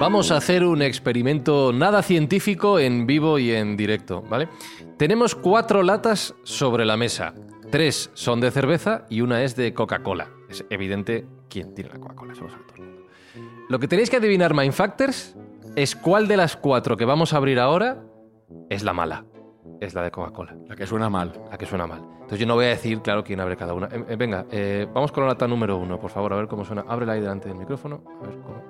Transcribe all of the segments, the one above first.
Vamos a hacer un experimento nada científico en vivo y en directo, ¿vale? Tenemos cuatro latas sobre la mesa. Tres son de cerveza y una es de Coca-Cola. Es evidente quién tiene la Coca-Cola, el. Lo que tenéis que adivinar, Mindfactors, es cuál de las cuatro que vamos a abrir ahora es la mala. Es la de Coca-Cola, La que suena mal. la que suena mal. Entonces yo no voy a decir, claro, quién abre cada una. Eh, eh, venga, eh, vamos con la lata número uno, por favor, a ver cómo suena. Ábrela ahí delante del micrófono. A ver cómo.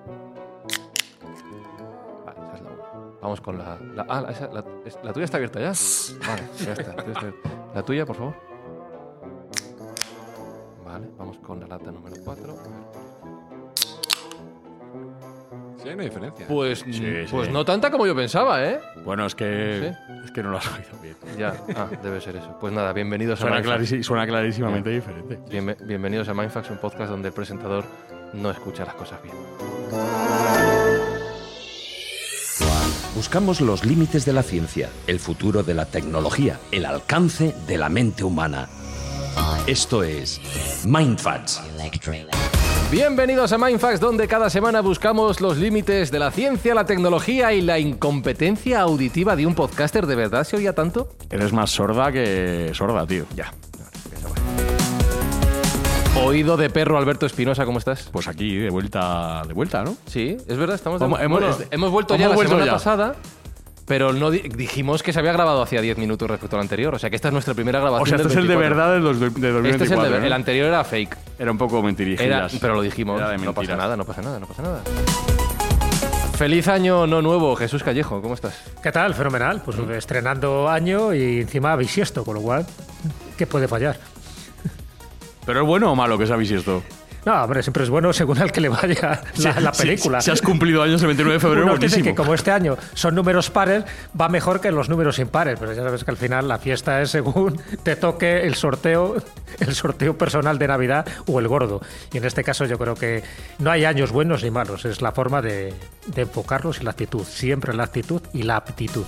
Vale, esa es la una. Vamos con la. la- ah, esa- la, es- ¿la tuya está abierta ya. Vale, ya está. la tuya está abierta. La tuya, por favor. Vale, vamos con la lata número cuatro. A ver. Sí, hay una diferencia. Pues, Sí, pues sí. no tanta como yo pensaba, ¿eh? Bueno, es que, es que no lo has oído bien. Ya, ah, debe ser eso. Pues nada, bienvenidos a Suena, Mindfax. clarisi- suena clarísimamente diferente. Bienve- bienvenidos a Mindfax, un podcast donde el presentador no escucha las cosas bien. Buscamos los límites de la ciencia, el futuro de la tecnología, el alcance de la mente humana. Esto es Mindfacts. Bienvenidos a Mindfax, donde cada semana buscamos los límites de la ciencia, la tecnología y la incompetencia auditiva de un podcaster. ¿De verdad se oía tanto? Eres más sorda que sorda, tío. Ya. Oído de perro, Alberto Espinosa, ¿cómo estás? Pues aquí, de vuelta, de vuelta, ¿no? Sí, es verdad, estamos de hemos- Bueno, hemos vuelto ya la vuelto semana ya. pasada, pero no di- dijimos que se había grabado hacía 10 minutos respecto al anterior. O sea que esta es nuestra primera grabación. O sea, este del es el de 24. verdad del dos- de 2024. Este es el de ¿no? El anterior era fake. Era un poco Era, mentirijillas. pero lo dijimos. Era de no pasa nada, no pasa nada, no pasa nada. Feliz año no nuevo, Jesús Callejo, ¿cómo estás? ¿Qué tal? Fenomenal. Pues estrenando año y encima bisiesto, con lo cual, ¿qué puede fallar? ¿Pero es bueno o malo que sabéis esto? No, hombre, siempre es bueno según al que le vaya la, la película. Si, has cumplido años el 29 de febrero, buenísimo. que como este año son números pares, va mejor que los números impares. Pero ya sabes que al final la fiesta es según te toque el sorteo, el sorteo personal de Navidad o el gordo. Y en este caso yo creo que no hay años buenos ni malos. Es la forma de, de enfocarlos y la actitud. Siempre la actitud y la aptitud.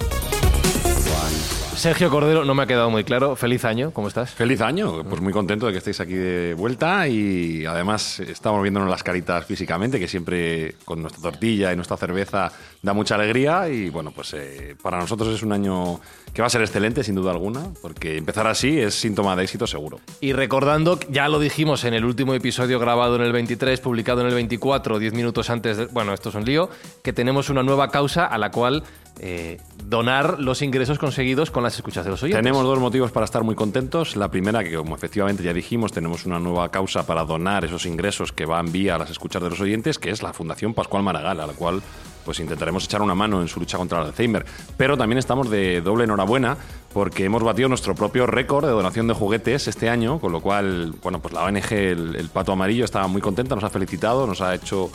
Sergio Cordero, no me ha quedado muy claro. Feliz año, ¿cómo estás? Feliz año, pues muy contento de que estéis aquí de vuelta y además estamos viéndonos las caritas físicamente, que siempre con nuestra tortilla y nuestra cerveza da mucha alegría y bueno, pues eh, para nosotros es un año que va a ser excelente sin duda alguna, porque empezar así es síntoma de éxito seguro. Y recordando, ya lo dijimos en el último episodio grabado en el 23, publicado en el 24, 10 minutos antes de... Bueno, esto es un lío, que tenemos una nueva causa a la cual eh, donar los ingresos conseguidos con las escuchas de los oyentes. Tenemos dos motivos para estar muy contentos. La primera, que como efectivamente ya dijimos, tenemos una nueva causa para donar esos ingresos que van vía las escuchas de los oyentes, que es la Fundación Pascual Maragall, a la cual pues intentaremos echar una mano en su lucha contra el Alzheimer. Pero también estamos de doble enhorabuena porque hemos batido nuestro propio récord de donación de juguetes este año, con lo cual, bueno, pues la ONG El, El Pato Amarillo estaba muy contenta, nos ha felicitado, nos ha hecho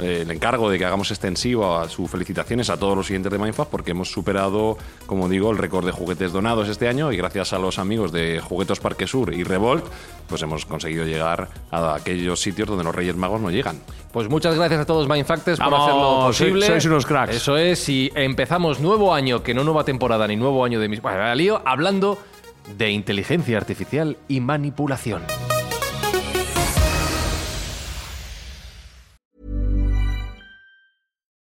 eh, el encargo de que hagamos extensivo a sus felicitaciones a todos los siguientes de Mindfast porque hemos superado, como digo, el récord de juguetes donados este año y gracias a los amigos de Juguetos Parque Sur y Revolt, pues hemos conseguido llegar a aquellos sitios donde los Reyes Magos no llegan. Pues muchas gracias a todos Mindfactors por hacerlo posible. sois unos cracks. Eso es, y empezamos nuevo año, que no nueva temporada ni nuevo año de mis... Bueno, lío, hablando de inteligencia artificial y manipulación.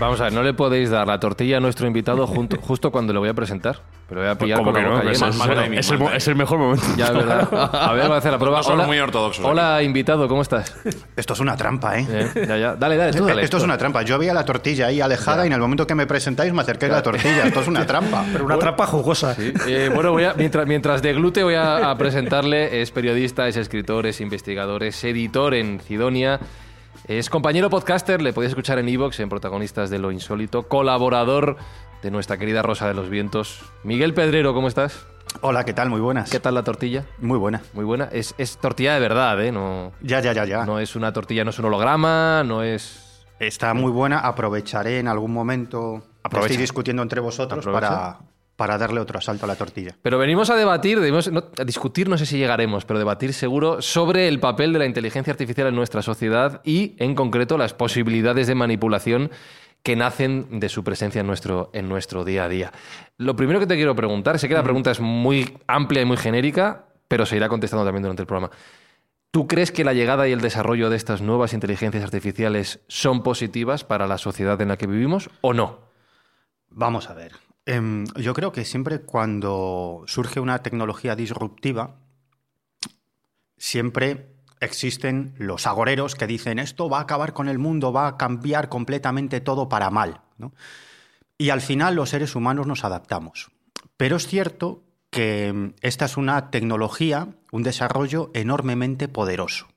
Vamos a ver, no le podéis dar la tortilla a nuestro invitado junto- justo cuando le voy a presentar. Pero voy a pillar ¿Cómo con la no? boca Es, llena. es- timing, es el, mo- es el mejor momento. Ya, es verdad. A ver, voy a hacer la prueba. No Hola, muy ortodoxos Hola, invitado, ¿cómo estás? Esto es una trampa, ¿eh? Eh, ya, ya. Dale, dale, tú dale. Esto es una trampa. Yo veía la tortilla ahí alejada y en el momento que me presentáis me acerqué a la tortilla. Esto es una trampa. Pero una trampa jugosa. Eh, bueno, voy a- mientras, mientras deglute voy a, a presentarle. Es periodista, es escritor, es investigador, es editor en Cidonia. Es compañero podcaster, le podéis escuchar en Evox, en Protagonistas de lo Insólito. Colaborador de nuestra querida Rosa de los Vientos. Miguel Pedrero, ¿cómo estás? Hola, ¿qué tal? Muy buenas. ¿Qué tal la tortilla? Muy buena. Muy buena. Es, es tortilla de verdad, ¿eh? No, Ya, ya, ya, ya. no es una tortilla, no es un holograma, no es... Está muy buena. Aprovecharé en algún momento. Aprovecha. Estoy discutiendo entre vosotros Aprovecha. para, para darle otro asalto a la tortilla. Pero venimos a debatir, no- a discutir, no sé si llegaremos, pero debatir seguro sobre el papel de la inteligencia artificial en nuestra sociedad y, en concreto, las posibilidades de manipulación que nacen de su presencia en nuestro, en nuestro día a día. Lo primero que te quiero preguntar, sé que la pregunta es muy amplia y muy genérica, pero se irá contestando también durante el programa. ¿Tú crees que la llegada y el desarrollo de estas nuevas inteligencias artificiales son positivas para la sociedad en la que vivimos o no? Vamos a ver. Em, yo creo que siempre cuando surge una tecnología disruptiva, siempre existen los agoreros que dicen esto va a acabar con el mundo, va a cambiar completamente todo para mal. ¿no? Y al final los seres humanos nos adaptamos. Pero es cierto que em, esta es una tecnología, un desarrollo enormemente poderoso.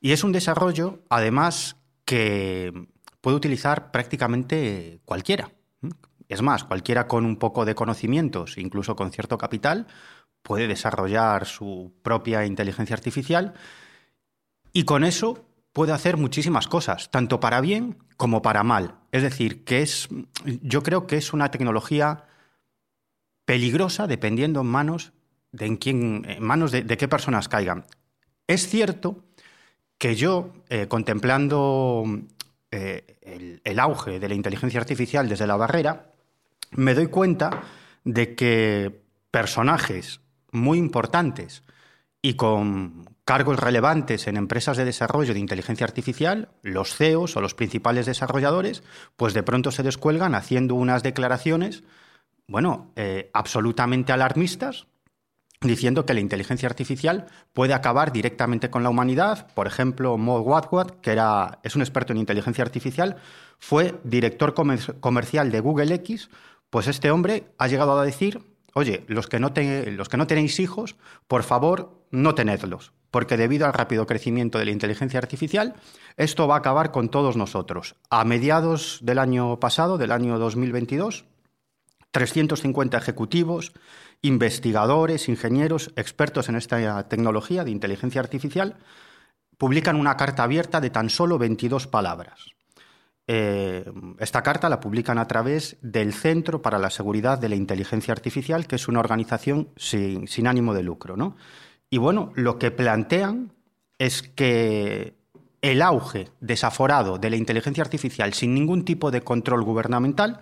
Y es un desarrollo, además, que puede utilizar prácticamente cualquiera. Es más, cualquiera con un poco de conocimientos, incluso con cierto capital, puede desarrollar su propia inteligencia artificial y con eso puede hacer muchísimas cosas, tanto para bien como para mal. Es decir, que es, yo creo que es una tecnología peligrosa dependiendo en manos de en quién, manos de, qué personas caigan. Es cierto que yo, eh, contemplando eh, el auge de la inteligencia artificial desde la barrera, me doy cuenta de que personajes muy importantes y con cargos relevantes en empresas de desarrollo de inteligencia artificial, los CEOs o los principales desarrolladores, pues de pronto se descuelgan haciendo unas declaraciones, bueno, eh, absolutamente alarmistas, diciendo que la inteligencia artificial puede acabar directamente con la humanidad. Por ejemplo, Mo Watwat, que era, es un experto en inteligencia artificial, fue director comer- comercial de Google X, pues este hombre ha llegado a decir, oye, los que, no tenéis hijos, por favor, no tenedlos, porque debido al rápido crecimiento de la inteligencia artificial, esto va a acabar con todos nosotros. A mediados del año pasado, del año 2022, 350 ejecutivos, investigadores, ingenieros, expertos en esta tecnología de inteligencia artificial, publican una carta abierta de tan solo 22 palabras. Eh, esta carta la publican a través del Centro para la Seguridad de la Inteligencia Artificial, que es una organización sin, sin ánimo de lucro. ¿no? Y bueno, lo que plantean es que el auge desaforado de la inteligencia artificial sin ningún tipo de control gubernamental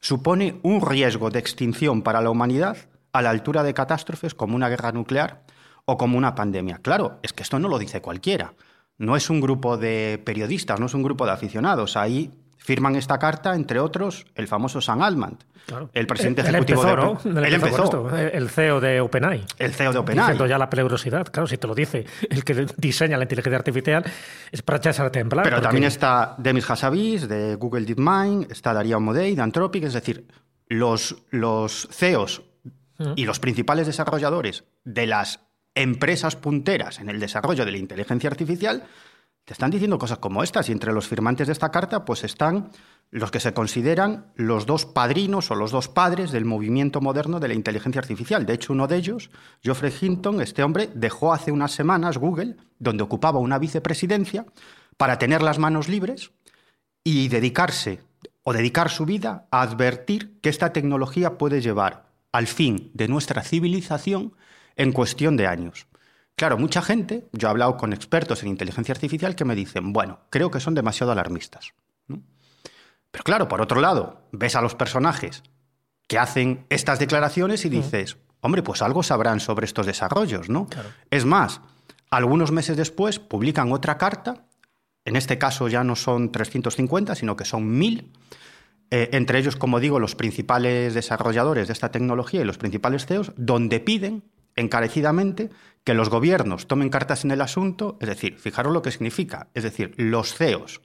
supone un riesgo de extinción para la humanidad a la altura de catástrofes como una guerra nuclear o como una pandemia. Claro, es que esto no lo dice cualquiera. No es un grupo de periodistas, no es un grupo de aficionados. Ahí firman esta carta, entre otros, el famoso Sam Altman, Claro. el presidente él ejecutivo empezó, de ¿no? Él empezó esto, el CEO de OpenAI. el CEO de OpenAI. Diciendo ya la peligrosidad. Claro, si te lo dice el que diseña la inteligencia artificial, es para echarse a temblar. Pero porque- también está Demis Hassabis de Google DeepMind, está Darío Modei de Anthropic, es decir, los, los CEOs y los principales desarrolladores de las empresas punteras en el desarrollo de la inteligencia artificial te están diciendo cosas como estas y entre los firmantes de esta carta pues están los que se consideran los dos padrinos o los dos padres del movimiento moderno de la inteligencia artificial. De hecho, uno de ellos, Geoffrey Hinton, este hombre dejó hace unas semanas Google, donde ocupaba una vicepresidencia, para tener las manos libres y dedicarse o dedicar su vida a advertir que esta tecnología puede llevar al fin de nuestra civilización en cuestión de años. Claro, mucha gente, yo he hablado con expertos en inteligencia artificial que me dicen, bueno, creo que son demasiado alarmistas. ¿no? Pero claro, por otro lado, ves a los personajes que hacen estas declaraciones y dices, hombre, pues algo sabrán sobre estos desarrollos, ¿no? Es más, algunos meses después publican otra carta En este caso ya no son 350, sino que son 1000. Eh, entre ellos, como digo, los principales desarrolladores de esta tecnología y los principales CEOs, donde piden encarecidamente que los gobiernos tomen cartas en el asunto, es decir, fijaros lo que significa, es decir, los CEOs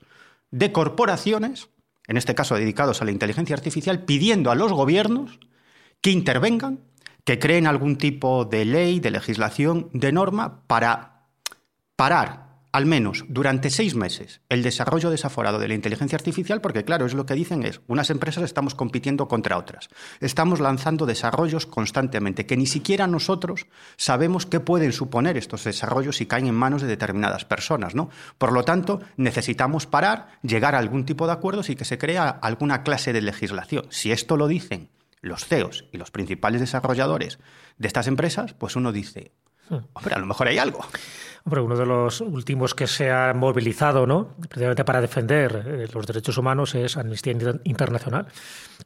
de corporaciones, en este caso dedicados a la inteligencia artificial, pidiendo a los gobiernos que intervengan, que creen algún tipo de ley, de legislación, de norma para parar al menos durante seis meses el desarrollo desaforado de la inteligencia artificial, porque claro, es lo que dicen es, unas empresas estamos compitiendo contra otras, estamos lanzando desarrollos constantemente, que ni siquiera nosotros sabemos qué pueden suponer estos desarrollos si caen en manos de determinadas personas, ¿no? Por lo tanto, necesitamos parar, llegar a algún tipo de acuerdos y que se crea alguna clase de legislación. Si esto lo dicen los CEOs y los principales desarrolladores de estas empresas, pues uno dice. Hombre, a lo mejor hay algo uno de los últimos que se ha movilizado, ¿no? precisamente para defender eh, los derechos humanos, es Amnistía Internacional.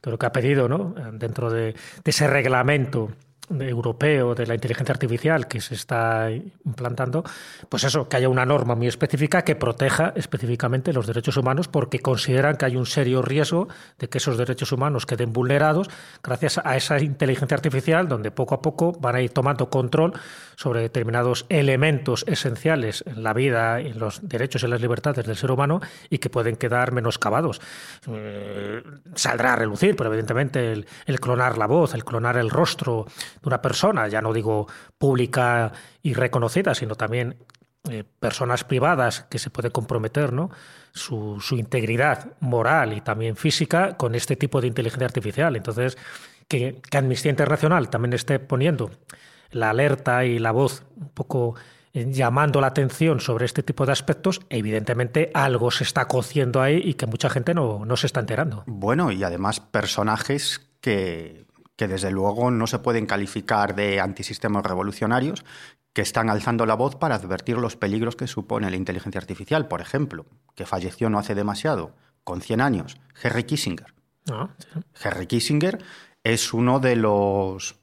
Creo que ha pedido, ¿no? dentro de ese reglamento europeo de la inteligencia artificial que se está implantando, pues eso, que haya una norma muy específica que proteja específicamente los derechos humanos porque consideran que hay un serio riesgo de que esos derechos humanos queden vulnerados gracias a esa inteligencia artificial donde poco a poco van a ir tomando control sobre determinados elementos esenciales en la vida, en los derechos y las libertades del ser humano y que pueden quedar menoscabados. Eh, saldrá a relucir, pero evidentemente el, el clonar la voz, el clonar el rostro, de una persona, ya no digo pública y reconocida, sino también eh, personas privadas que se puede comprometer ¿no? Su, su, integridad moral y también física con este tipo de inteligencia artificial. Entonces, que, que, Amnistía Internacional también esté poniendo la alerta y la voz un poco eh, llamando la atención sobre este tipo de aspectos, evidentemente algo se está cociendo ahí y que mucha gente no, no se está enterando. Bueno, y además personajes que que desde luego no se pueden calificar de antisistemas revolucionarios, que están alzando la voz para advertir los peligros que supone la inteligencia artificial. Por ejemplo, que falleció no hace demasiado, con 100 años, Henry Kissinger. Ah, Henry Kissinger es uno de los,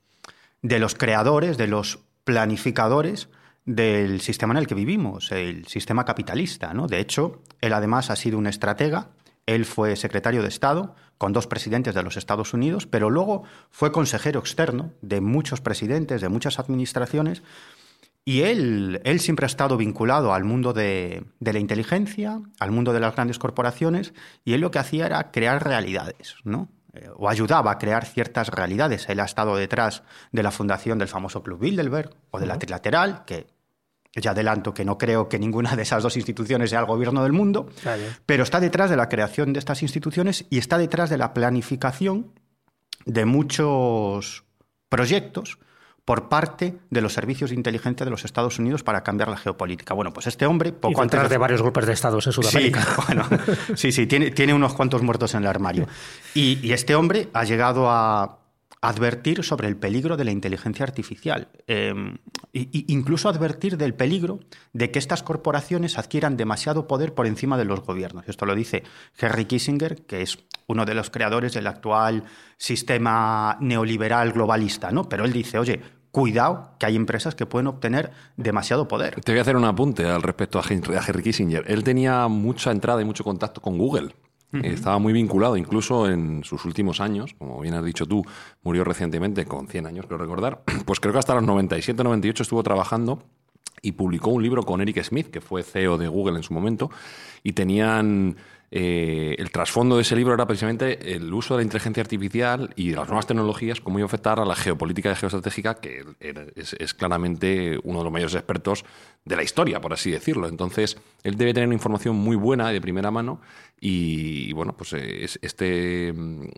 de los creadores, de los planificadores del sistema en el que vivimos, el sistema capitalista. ¿no? De hecho, él además ha sido un estratega, él fue secretario de Estado, con dos presidentes de los Estados Unidos, pero luego fue consejero externo de muchos presidentes, de muchas administraciones, y él, él siempre ha estado vinculado al mundo de, la inteligencia, al mundo de las grandes corporaciones, y él lo que hacía era crear realidades, ¿no? Eh, o ayudaba a crear ciertas realidades. Él ha estado detrás de la fundación del famoso Club Bilderberg o de la Trilateral, que ya adelanto que no creo que ninguna de esas dos instituciones sea el gobierno del mundo, pero está detrás de la creación de estas instituciones y está detrás de la planificación de muchos proyectos por parte de los servicios de inteligencia de los Estados Unidos para cambiar la geopolítica. Bueno, pues este hombre, poco antes de... varios golpes de estados en Sudamérica. Sí, bueno, sí, sí, tiene, tiene unos cuantos muertos en el armario. y este hombre ha llegado a, advertir sobre el peligro de la inteligencia artificial e incluso advertir del peligro de que estas corporaciones adquieran demasiado poder por encima de los gobiernos. Esto lo dice Henry Kissinger, que es uno de los creadores del actual sistema neoliberal globalista, ¿no? Pero él dice, oye, cuidado que hay empresas que pueden obtener demasiado poder. Te voy a hacer un apunte al respecto a Henry Kissinger. Él tenía mucha entrada y mucho contacto con Google. Estaba muy vinculado, incluso en sus últimos años, como bien has dicho tú, murió recientemente con 100 años, creo recordar, pues creo que hasta los 97, 98 estuvo trabajando y publicó un libro con Eric Smith, que fue CEO de Google en su momento, y tenían eh, el trasfondo de ese libro era precisamente el uso de la inteligencia artificial y de las nuevas tecnologías, cómo iba a afectar a la geopolítica y geoestratégica, que es, claramente uno de los mayores expertos de la historia, por así decirlo. Entonces, él debe tener información muy buena de primera mano. Y, bueno, pues eh, este,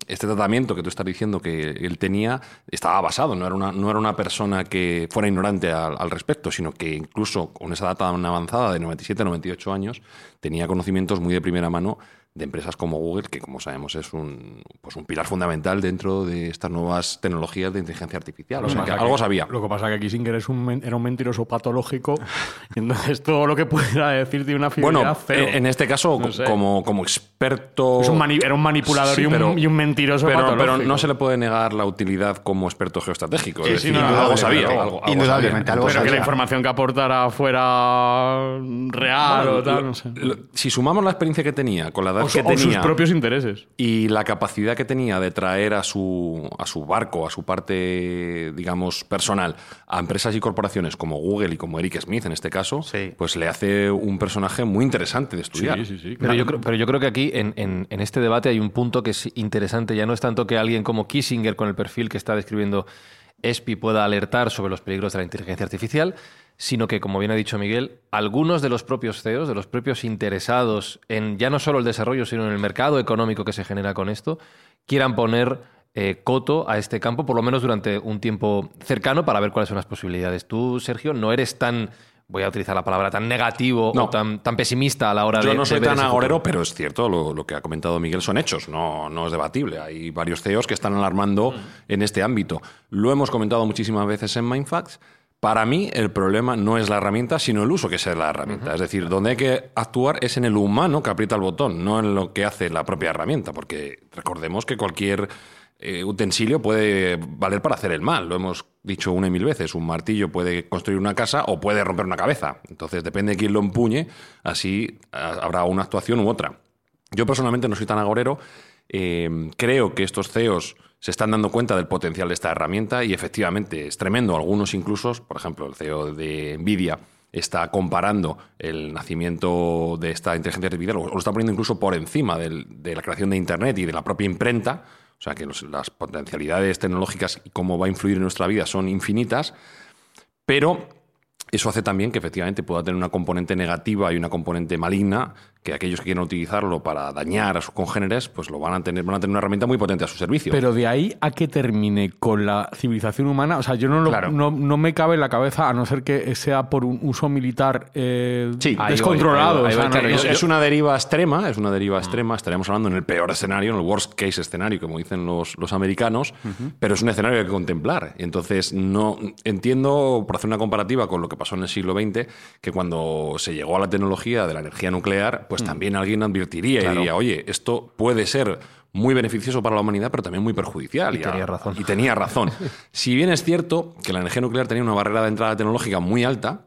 este tratamiento que tú estás diciendo que él tenía estaba basado, no era una, no era una persona que fuera ignorante al, al respecto, sino que incluso con esa edad tan avanzada de 97, 98 años, tenía conocimientos muy de primera mano de empresas como Google, que como sabemos es un, pues un pilar fundamental dentro de estas nuevas tecnologías de inteligencia artificial. O sea, que algo sabía. Lo que pasa es que Kissinger es un, era un mentiroso patológico, y entonces todo lo que pudiera decir de una fidelidad Bueno, en este caso, como, como experto... era un manipulador y, un, mentiroso pero, patológico. Pero no se le puede negar la utilidad como experto geoestratégico. es decir, algo sabía. indudablemente, algo pero sabía. que la información que aportara fuera real o tal, no sé. si sumamos la experiencia que tenía con la edad o, que o tenía sus propios intereses. y la capacidad que tenía de traer a su, a su barco, a su parte, digamos, personal, a empresas y corporaciones como Google y como Eric Smith en este caso, Sí. pues le hace un personaje muy interesante de estudiar. Sí, sí, sí. Pero yo, creo, pero yo creo que aquí, en, en- en este debate, hay un punto que es interesante. Ya no es tanto que alguien como Kissinger, con el perfil que está describiendo ESPI, pueda alertar sobre los peligros de la inteligencia artificial, sino que, como bien ha dicho Miguel, algunos de los propios CEOs, de los propios interesados en ya no solo el desarrollo, sino en el mercado económico que se genera con esto, quieran poner eh, coto a este campo, por lo menos durante un tiempo cercano, para ver cuáles son las posibilidades. Tú, Sergio, no eres tan, voy a utilizar la palabra, tan negativo No. o tan, tan pesimista a la hora de Yo no soy tan agorero, pero es cierto, lo, lo que ha comentado Miguel son hechos, no, no es debatible. Hay varios CEOs que están alarmando en este ámbito. Lo hemos comentado muchísimas veces en Mindfacts. Para mí, el problema no es la herramienta, sino el uso que se da de la herramienta. Es decir, donde hay que actuar es en el humano que aprieta el botón, no en lo que hace la propia herramienta, porque recordemos que cualquier eh, utensilio puede valer para hacer el mal. Lo hemos dicho una y mil veces. Un martillo puede construir una casa o puede romper una cabeza. Entonces, depende de quién lo empuñe, así habrá una actuación u otra. Yo personalmente no soy tan agorero. Eh, creo que estos CEOs se están dando cuenta del potencial de esta herramienta y efectivamente es tremendo. Algunos incluso, por ejemplo, el CEO de Nvidia está comparando el nacimiento de esta inteligencia artificial, o lo está poniendo incluso por encima de la creación de Internet y de la propia imprenta. O sea que las potencialidades tecnológicas y cómo va a influir en nuestra vida son infinitas, pero eso hace también que efectivamente pueda tener una componente negativa y una componente maligna, que aquellos que quieran utilizarlo para dañar a sus congéneres, pues lo van a tener, van a tener una herramienta muy potente a su servicio. Pero de ahí a que termine con la civilización humana, o sea, yo no, lo- Claro. no, no me cabe en la cabeza, a no ser que sea por un uso militar eh, Sí, voy, descontrolado. ahí voy, ahí o sea, voy, no- claro, es, yo- es una deriva extrema, es una deriva extrema. Estaremos hablando en el peor escenario, en el worst case escenario, como dicen los, los americanos, pero es un escenario que hay que contemplar. Entonces no entiendo, por hacer una comparativa con lo que pasó en el siglo XX, que cuando se llegó a la tecnología de la energía nuclear, pues también alguien advertiría y diría, oye, esto puede ser muy beneficioso para la humanidad, pero también muy perjudicial. Y tenía razón. Y tenía razón. si bien es cierto que la energía nuclear tenía una barrera de entrada tecnológica muy alta,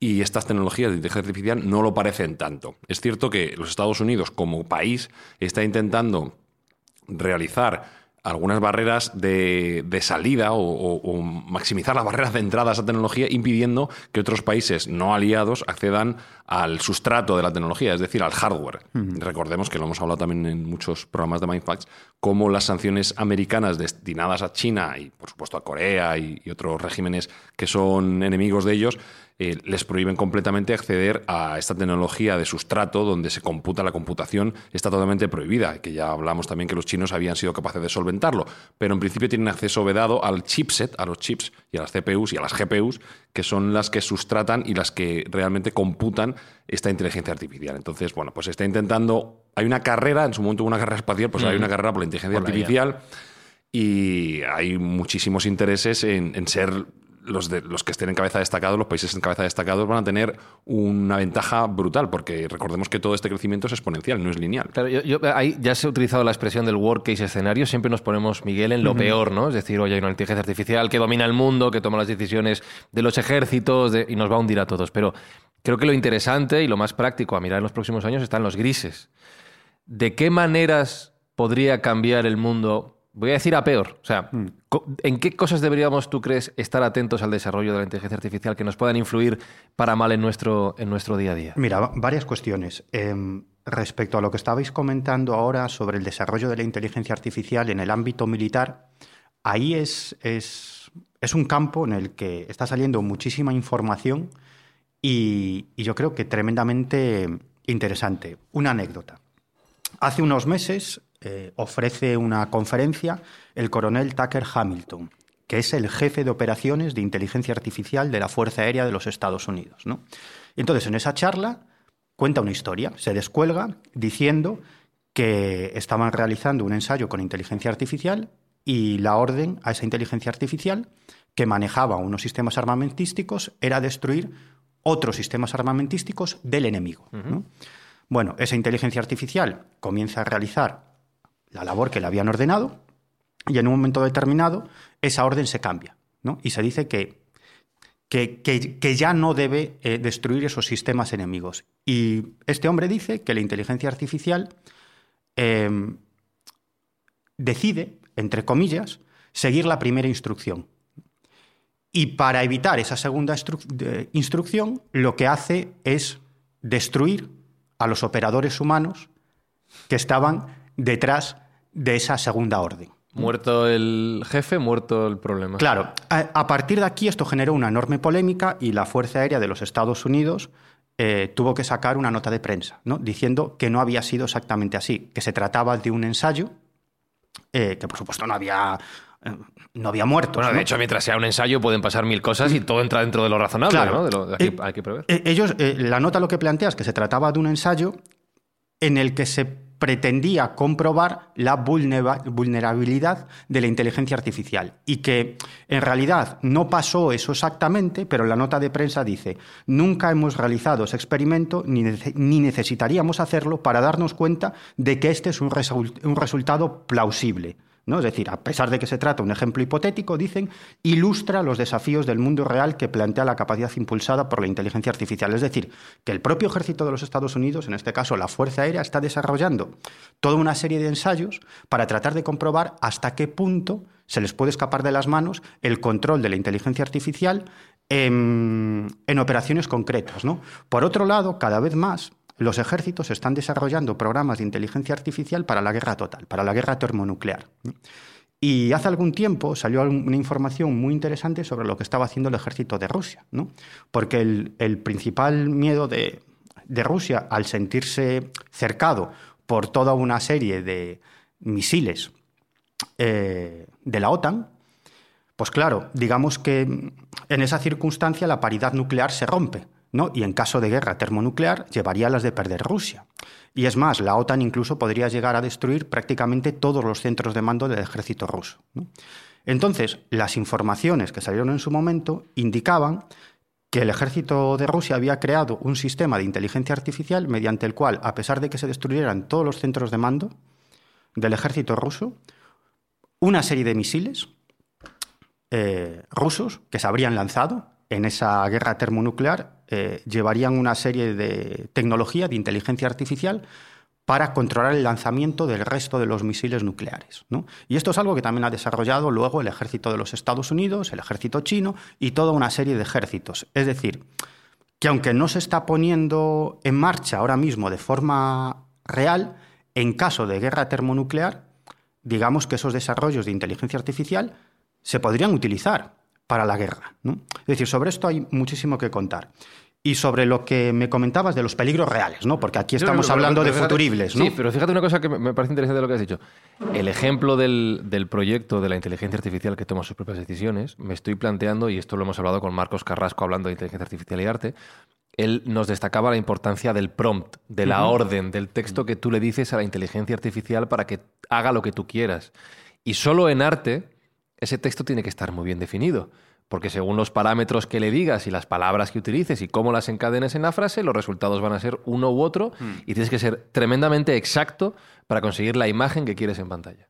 y estas tecnologías de inteligencia artificial no lo parecen tanto. Es cierto que los Estados Unidos como país está intentando realizar algunas barreras de, de salida o, o- o maximizar las barreras de entrada a esa tecnología, impidiendo que otros países no aliados accedan al sustrato de la tecnología, es decir, al hardware. Recordemos que lo hemos hablado también en muchos programas de Mindfacts, cómo las sanciones americanas destinadas a China y, por supuesto, a Corea y, y otros regímenes que son enemigos de ellos, eh, les prohíben completamente acceder a esta tecnología de sustrato donde se computa la computación, está totalmente prohibida, que ya hablamos también que los chinos habían sido capaces de solventarlo, pero en principio tienen acceso vedado al chipset, a los chips y a las CPUs y a las GPUs, que son las que sustratan y las que realmente computan esta inteligencia artificial. Entonces, bueno, pues está intentando, hay una carrera, en su momento hubo una carrera espacial, pues hay una carrera por la inteligencia Por la artificial y hay muchísimos intereses en, en ser los, de, los que estén en cabeza destacados, los países en cabeza destacados van a tener una ventaja brutal, porque recordemos que todo este crecimiento es exponencial, no es lineal. Claro, yo- yo- ahí ya se ha utilizado la expresión del worst case escenario. Siempre nos ponemos, Miguel, en lo peor, ¿no? Es decir, oye, hay una inteligencia artificial que domina el mundo, que toma las decisiones de los ejércitos de- y nos va a hundir a todos. Pero creo que lo interesante y lo más práctico a mirar en los próximos años están los grises. ¿De qué maneras podría cambiar el mundo? Voy a decir a peor. O sea, co- ¿en qué cosas deberíamos, tú crees, estar atentos al desarrollo de la inteligencia artificial que nos puedan influir para mal en nuestro, en nuestro día a día? Mira, va- varias cuestiones. Em, respecto a lo que estabais comentando ahora sobre el desarrollo de la inteligencia artificial en el ámbito militar, ahí es, es, es un campo en el que está saliendo muchísima información y, y yo creo que tremendamente interesante. Una anécdota. Hace unos meses eh, ofrece una conferencia el coronel Tucker Hamilton, que es el jefe de operaciones de inteligencia artificial de la Fuerza Aérea de los Estados Unidos. entonces, en esa charla, cuenta una historia, se descuelga diciendo que estaban realizando un ensayo con inteligencia artificial y la orden a esa inteligencia artificial que manejaba unos sistemas armamentísticos era destruir otros sistemas armamentísticos del enemigo. ¿no? Bueno, esa inteligencia artificial comienza a realizar la labor que le habían ordenado y en un momento determinado esa orden se cambia ¿no? y se dice que, que, ya no debe eh, destruir esos sistemas enemigos. Y este hombre dice que la inteligencia artificial eh, decide, entre comillas, seguir la primera instrucción. Y para evitar esa segunda instrucción, lo que hace es destruir a los operadores humanos que estaban detrás de esa segunda orden. Muerto el jefe, muerto el problema. Claro, a, a partir de aquí esto generó una enorme polémica y la Fuerza Aérea de los Estados Unidos eh, tuvo que sacar una nota de prensa, ¿no? diciendo que no había sido exactamente así, que se trataba de un ensayo, eh, que por supuesto no había, eh, no había muertos. Bueno, ¿no? de hecho, mientras sea un ensayo pueden pasar mil cosas y todo entra dentro de lo razonable, Claro. ¿no? De lo de aquí Eh, hay que prever. Ellos, eh, la nota lo que plantea es que se trataba de un ensayo en el que se pretendía comprobar la vulnera- vulnerabilidad de la inteligencia artificial y que en realidad no pasó eso exactamente, pero la nota de prensa dice, nunca hemos realizado ese experimento ni, nece- ni necesitaríamos hacerlo para darnos cuenta de que este es un, un resultado plausible. ¿No? Es decir, a pesar de que se trata de un ejemplo hipotético, dicen, ilustra los desafíos del mundo real que plantea la capacidad impulsada por la inteligencia artificial. Es decir, que el propio ejército de los Estados Unidos, en este caso la Fuerza Aérea, está desarrollando toda una serie de ensayos para tratar de comprobar hasta qué punto se les puede escapar de las manos el control de la inteligencia artificial en, en operaciones concretas. ¿no? Por otro lado, cada vez más los ejércitos están desarrollando programas de inteligencia artificial para la guerra total, para la guerra termonuclear. Y hace algún tiempo salió una información muy interesante sobre lo que estaba haciendo el ejército de Rusia, porque el, principal miedo de, de Rusia al sentirse cercado por toda una serie de misiles eh, de la OTAN, pues claro, digamos que en esa circunstancia la paridad nuclear se rompe, ¿no? Y en caso de guerra termonuclear llevaría las de perder Rusia. Y es más, la OTAN incluso podría llegar a destruir prácticamente todos los centros de mando del ejército ruso. Entonces, las informaciones que salieron en su momento indicaban que el ejército de Rusia había creado un sistema de inteligencia artificial mediante el cual, a pesar de que se destruyeran todos los centros de mando del ejército ruso, una serie de misiles eh, rusos que se habrían lanzado en esa guerra termonuclear eh, llevarían una serie de tecnología de inteligencia artificial para controlar el lanzamiento del resto de los misiles nucleares. Y esto es algo que también ha desarrollado luego el ejército de los Estados Unidos, el ejército chino y toda una serie de ejércitos. Es decir, que aunque no se está poniendo en marcha ahora mismo de forma real, en caso de guerra termonuclear, digamos que esos desarrollos de inteligencia artificial se podrían utilizar para la guerra. ¿no? Es decir, sobre esto hay muchísimo que contar. Y sobre lo que me comentabas de los peligros reales, ¿no? Porque aquí estamos hablando de fíjate- futuribles, ¿no? Sí, pero fíjate una cosa que me me parece interesante de lo que has dicho. El ejemplo del, del proyecto de la inteligencia artificial que toma sus propias decisiones, me estoy planteando, y esto lo hemos hablado con Marcos Carrasco hablando de inteligencia artificial y arte, él nos destacaba la importancia del prompt, de la orden, del texto que tú le dices a la inteligencia artificial para que haga lo que tú quieras. Y solo en arte, ese texto tiene que estar muy bien definido. Porque según los parámetros que le digas y las palabras que utilices y cómo las encadenes en la frase, los resultados van a ser uno u otro y tienes que ser tremendamente exacto para conseguir la imagen que quieres en pantalla.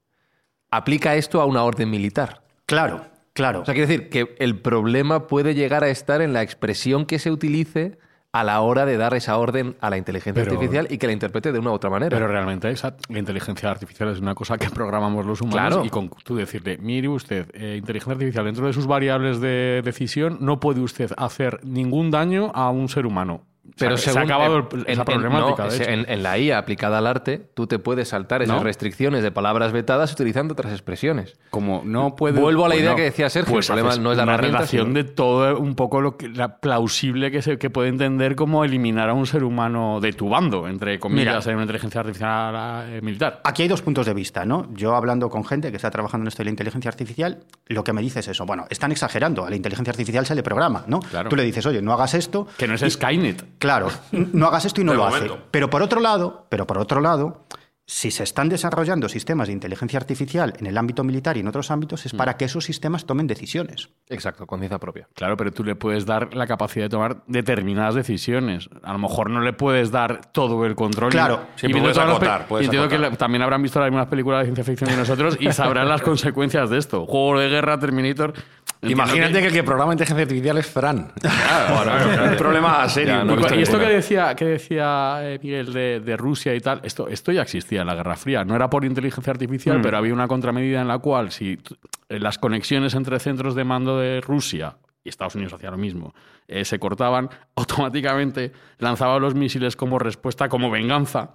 Aplica esto a una orden militar. Claro, claro. O sea, quiere decir que el problema puede llegar a estar en la expresión que se utilice a la hora de dar esa orden a la inteligencia Pero- artificial y que la interprete de una u otra manera. Pero realmente esa, la inteligencia artificial es una cosa que programamos los humanos Claro. y con tú decirle, mire usted, eh, inteligencia artificial dentro de sus variables de decisión no puede usted hacer ningún daño a un ser humano. Pero se, ha- se según- ha acabado el- en- esa en- problemática. no, de es- hecho. en, en la IA aplicada al arte, tú te puedes saltar esas ¿No? restricciones de palabras vetadas utilizando otras expresiones. Como no puede. Vuelvo a la idea que decía Sergio, pues el problema no es la una relación sino- de todo un poco lo que la plausible que se que puede entender como eliminar a un ser humano de tu bando, entre comillas, Mira. en una inteligencia artificial eh, militar. Aquí hay dos puntos de vista, ¿no? Yo hablando con gente que está trabajando en esto de la inteligencia artificial, lo que me dice es eso. Bueno, están exagerando. A la inteligencia artificial se le programa, ¿no? Claro. Tú le dices, oye, no hagas esto. Que no es y- Skynet. Claro, no hagas esto y no De lo momento. hace. Pero por otro lado, pero por otro lado, si se están desarrollando sistemas de inteligencia artificial en el ámbito militar y en otros ámbitos, es para que esos sistemas tomen decisiones. Exacto, conciencia propia. Claro, pero tú le puedes dar la capacidad de tomar determinadas decisiones. A lo mejor no le puedes dar todo el control. Claro. Y, Sí, puedes acotar, puedes y entiendo que acotar. también habrán visto algunas películas de ciencia ficción de nosotros y sabrán las consecuencias de esto. Juego de guerra, Terminator. Imagínate que... el que programa inteligencia artificial es Fran. un problema serio. Ya, no Y, esto que decía, que decía eh, Miguel de, de Rusia y tal, esto, esto ya existía la Guerra Fría. No era por inteligencia artificial, Mm. pero había una contramedida en la cual si eh, las conexiones entre centros de mando de Rusia y Estados Unidos hacía lo mismo, eh, se cortaban, automáticamente lanzaba los misiles como respuesta, como venganza,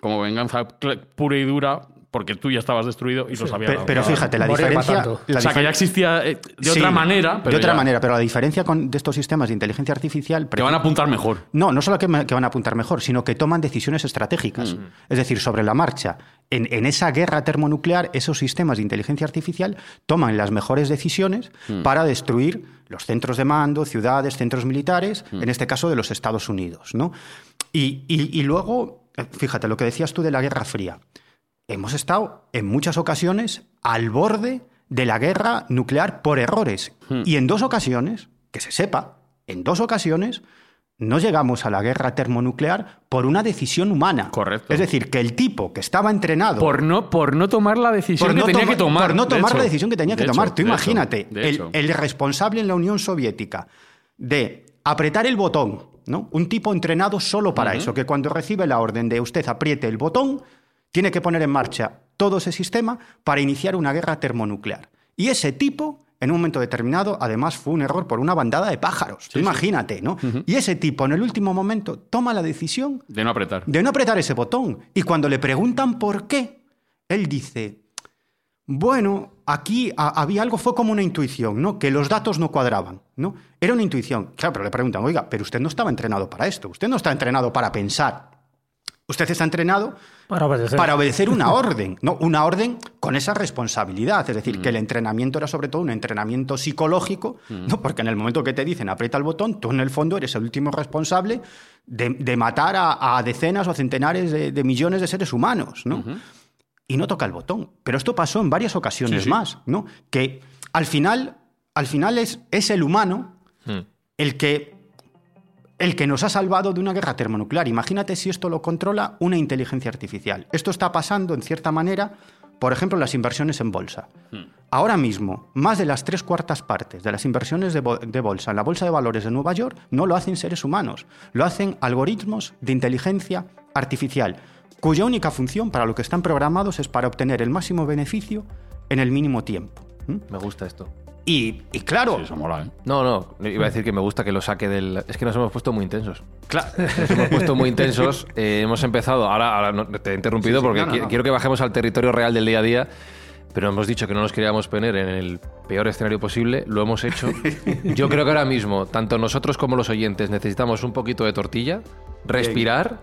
como venganza pura y dura, porque tú ya estabas destruido y los había Pero, dado. pero fíjate, la diferencia... la o sea, que ya existía eh, de Sí, otra manera, pero de otra ya- manera, pero la diferencia con, de estos sistemas de inteligencia artificial... que van a apuntar mejor. No, no solo que, van a apuntar mejor, sino que toman decisiones estratégicas. Mm. Es decir, sobre la marcha. En, en esa guerra termonuclear, esos sistemas de inteligencia artificial toman las mejores decisiones Mm. para destruir los centros de mando, ciudades, centros militares, Mm. en este caso de los Estados Unidos. ¿no? Y, y- y luego, fíjate, lo que decías tú de la Guerra Fría. Hemos estado en muchas ocasiones al borde de la guerra nuclear por errores. Hmm. Y en dos ocasiones, que se sepa, en dos ocasiones no llegamos a la guerra termonuclear por una decisión humana. Correcto. Es decir, que el tipo que estaba entrenado Por no, por no tomar la decisión por que no tenía que tomar. por no de tomar hecho. la decisión que tenía que De tomar. hecho, Tú imagínate, hecho, el responsable en la Unión Soviética de apretar el botón, ¿no? Un tipo entrenado solo para eso, que cuando recibe la orden de usted apriete el botón, tiene que poner en marcha todo ese sistema para iniciar una guerra termonuclear. Y ese tipo, en un momento determinado, además fue un error por una bandada de pájaros. Imagínate, ¿no? Y ese tipo, en el último momento, toma la decisión De no apretar. de no apretar ese botón. Y cuando le preguntan por qué, él dice, bueno, aquí había algo, fue como una intuición, ¿no? Que los datos no cuadraban, ¿no? Era una intuición. Claro, pero le preguntan, oiga, pero usted no estaba entrenado para esto, usted no está entrenado para pensar. Usted está entrenado Para obedecer. para obedecer una orden, ¿no? Una orden con esa responsabilidad. Es decir, que el entrenamiento era sobre todo un entrenamiento psicológico, ¿no? Porque en el momento que te dicen aprieta el botón, tú en el fondo eres el último responsable de, de matar a, a decenas o centenares de, de millones de seres humanos, ¿no? Y no toca el botón. Pero esto pasó en varias ocasiones Sí, sí. más, ¿no? Que al final, al final es, es el humano el que el que nos ha salvado de una guerra termonuclear. Imagínate si esto lo controla una inteligencia artificial. Esto está pasando, en cierta manera, por ejemplo, en las inversiones en bolsa. Ahora mismo, más de las tres cuartas partes de las inversiones de bolsa en la Bolsa de Valores de Nueva York no lo hacen seres humanos, lo hacen algoritmos de inteligencia artificial, cuya única función para lo que están programados es para obtener el máximo beneficio en el mínimo tiempo. ¿Mm? Me gusta esto. Y, y claro, Sí, eso mola, ¿eh? No, no, iba a decir que me gusta que lo saque del... Es que nos hemos puesto muy intensos. Cla- Nos hemos puesto muy intensos. eh, hemos empezado, ahora, ahora no- te he interrumpido Sí, sí, porque no, no, qui- no. quiero que bajemos al territorio real del día a día, pero hemos dicho que no nos queríamos poner en el peor escenario posible, lo hemos hecho. Yo creo que ahora mismo, tanto nosotros como los oyentes, necesitamos un poquito de tortilla, respirar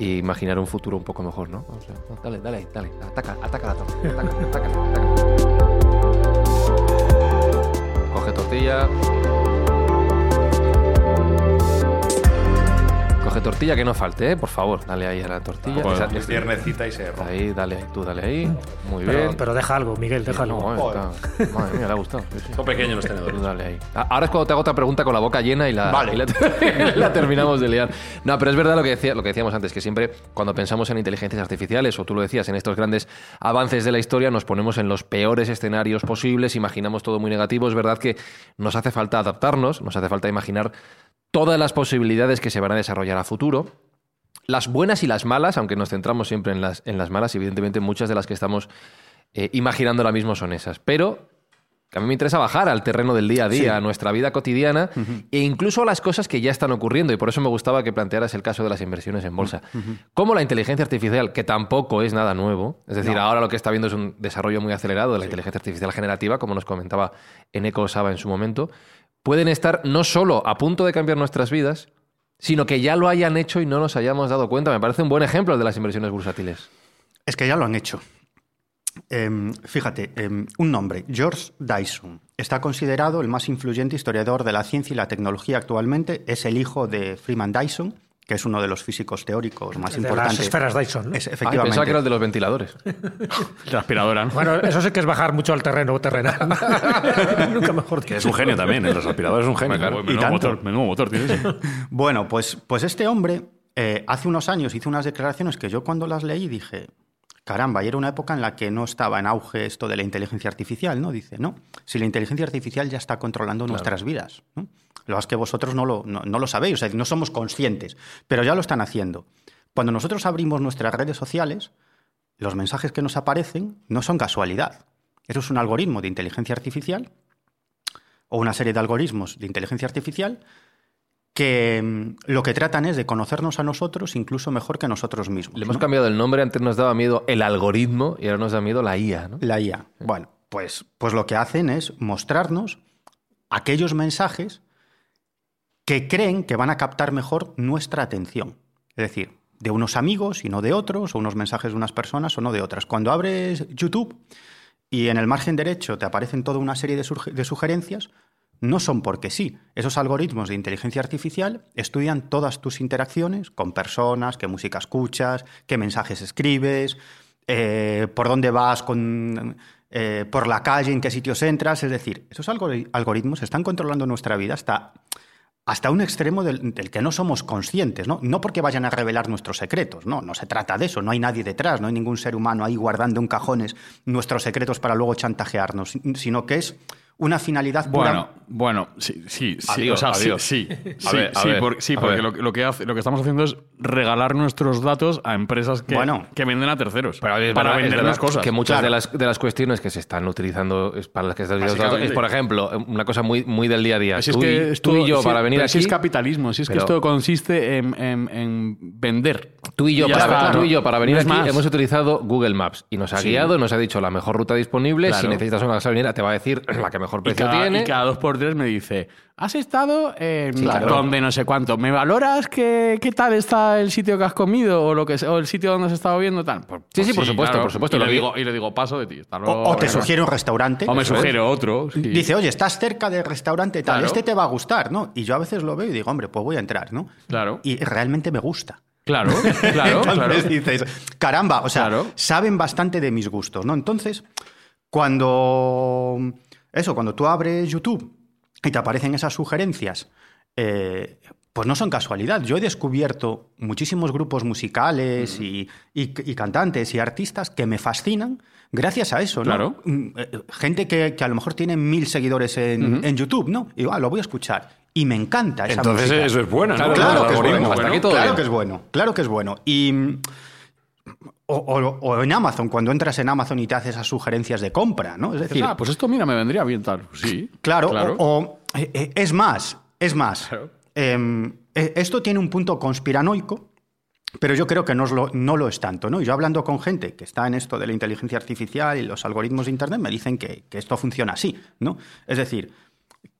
e imaginar un futuro un poco mejor, ¿no? A- dale, dale, dale, ataca, ataca la tortilla, ataca, ataca, ataca. Coge tortilla. Coge tortilla que no falte, ¿eh? Por favor, dale ahí a la tortilla. Esa- Es viernecita y se rompe. Ahí, dale ahí, tú dale ahí. Muy Pero, bien. pero deja algo, Miguel, déjalo. No, está- Madre mía, le ha gustado. Son pequeños los Tú tenedores. Dale ahí. A- Ahora es cuando te hago otra pregunta con la boca llena y la, Vale. y la, la terminamos de liar. No, pero es verdad lo que, decía, lo que decíamos antes, que siempre cuando pensamos en inteligencias artificiales, o tú lo decías, en estos grandes avances de la historia, nos ponemos en los peores escenarios posibles, imaginamos todo muy negativo. Es verdad que nos hace falta adaptarnos, nos hace falta imaginar todas las posibilidades que se van a desarrollar a futuro. Las buenas y las malas, aunque nos centramos siempre en las, en las malas, evidentemente muchas de las que estamos eh, imaginando ahora mismo son esas. Pero a mí me interesa bajar al terreno del día a día, a nuestra vida cotidiana e incluso a las cosas que ya están ocurriendo. Y por eso me gustaba que plantearas el caso de las inversiones en bolsa. Como la inteligencia artificial, que tampoco es nada nuevo, es decir, ahora lo que está viendo es un desarrollo muy acelerado de la inteligencia artificial generativa, como nos comentaba Eneco Saba en su momento, pueden estar no solo a punto de cambiar nuestras vidas, sino que ya lo hayan hecho y no nos hayamos dado cuenta. Me parece un buen ejemplo de las inversiones bursátiles. Es que ya lo han hecho. Em, fíjate, em, un nombre, George Dyson, está considerado el más influyente historiador de la ciencia y la tecnología actualmente. Es el hijo de Freeman Dyson, que es uno de los físicos teóricos más de importantes. las esferas Dyson, ¿no? Es, Ah, efectivamente. pensaba que era el de los ventiladores. La aspiradora, ¿no? Bueno, eso sí que es bajar mucho al terreno terrenal. Nunca mejor Que dicho. es un genio también, el aspirador es un genio. Menudo- y menudo tanto. motor, menudo motor tiene ese. Bueno, pues, pues este hombre eh, hace unos años hizo unas declaraciones que yo cuando las leí dije, caramba, y era una época en la que no estaba en auge esto de la inteligencia artificial, ¿no? Dice, no, si la inteligencia artificial ya está controlando nuestras vidas, ¿no? Lo es que vosotros no lo, no, no lo sabéis, o sea, no somos conscientes, pero ya lo están haciendo. Cuando nosotros abrimos nuestras redes sociales, los mensajes que nos aparecen no son casualidad. Eso es un algoritmo de inteligencia artificial o una serie de algoritmos de inteligencia artificial que mm, lo que tratan es de conocernos a nosotros incluso mejor que nosotros mismos. Le hemos ¿no? cambiado el nombre, antes nos daba miedo el algoritmo y ahora nos da miedo la IA, ¿no? La IA. Bueno, pues, pues lo que hacen es mostrarnos aquellos mensajes que creen que van a captar mejor nuestra atención. Es decir, de unos amigos y no de otros, o unos mensajes de unas personas o no de otras. Cuando abres YouTube y en el margen derecho te aparecen toda una serie de sugerencias, no son porque sí. Esos algoritmos de inteligencia artificial estudian todas tus interacciones con personas, qué música escuchas, qué mensajes escribes, eh, por dónde vas eh, por la calle, en qué sitios entras. Es decir, esos algori- algoritmos están controlando nuestra vida hasta, hasta un extremo del, del que no somos conscientes, ¿no? No porque vayan a revelar nuestros secretos, no, no se trata de eso, no hay nadie detrás, no hay ningún ser humano ahí guardando en cajones nuestros secretos para luego chantajearnos, sino que es una finalidad pura. Bueno, bueno, sí, sí, sí, Adiós, o sea, sí, adiós. sí, A sí, ver, sí, ver, por- sí, a porque lo, lo que hace, lo que estamos haciendo es regalar nuestros datos a empresas que, Bueno. que venden a terceros Pero es para verdad- es vendernos cosas. Que muchas Claro. de, las, de las cuestiones que se están utilizando es para las que están utilizando Básicamente. es, por ejemplo, una cosa muy, muy del día a día. Si es tú, que y, esto- tú y yo sí, para venir pero aquí... Si es capitalismo, si es pero- que esto consiste en, en- en vender. Tú y, yo para, está, tú ¿no? y yo para venir No aquí más. hemos utilizado Google Maps y nos ha Sí. guiado, nos ha dicho la mejor ruta disponible. Claro. Si necesitas una gasolinera, te va a decir la que mejor Y precio cada, tiene. y cada dos por tres me dice, has estado en claro. donde no sé cuánto, ¿me valoras qué, qué tal está el sitio que has comido o, lo que, o el sitio donde has estado viendo? Tal? Sí, pues sí, por supuesto, por supuesto, Y lo le, digo, y le digo, paso de ti. hasta o, luego, o te venga. sugiere un restaurante. O me sugiere otro. sí. Dice, oye, estás cerca del restaurante tal, Claro. este te va a gustar, ¿no? Y yo a veces lo veo y digo, hombre, pues voy a entrar, ¿no? Claro. Y realmente me gusta. Claro, claro, claro. Entonces dices, caramba, o sea, Claro. saben bastante de mis gustos, ¿no? Entonces, cuando eso, cuando tú abres YouTube y te aparecen esas sugerencias, eh, pues no son casualidad. Yo he descubierto muchísimos grupos musicales y, y- y cantantes y artistas que me fascinan gracias a eso, ¿no? Claro. Mm, eh, Gente que, que a lo mejor tiene mil seguidores en, en YouTube, ¿no? Y ah, lo voy a escuchar. Y me encanta esa Entonces música. eso es bueno, ¿no? Claro, Claro que es bueno. Hasta aquí todo claro bien. que es bueno. Claro que es bueno. Y. O, o- o en Amazon, cuando entras en Amazon y te haces esas sugerencias de compra, ¿no? Es decir, ah, pues esto, mira, me vendría bien tal. Sí. claro, claro. O, o- eh, eh, es más, es más. Claro. em, eh, esto tiene un punto conspiranoico, pero yo creo que no, es lo, no lo es tanto, ¿no? Y yo hablando con gente que está en esto de la inteligencia artificial y los algoritmos de Internet, me dicen que, que esto funciona así, ¿no? Es decir,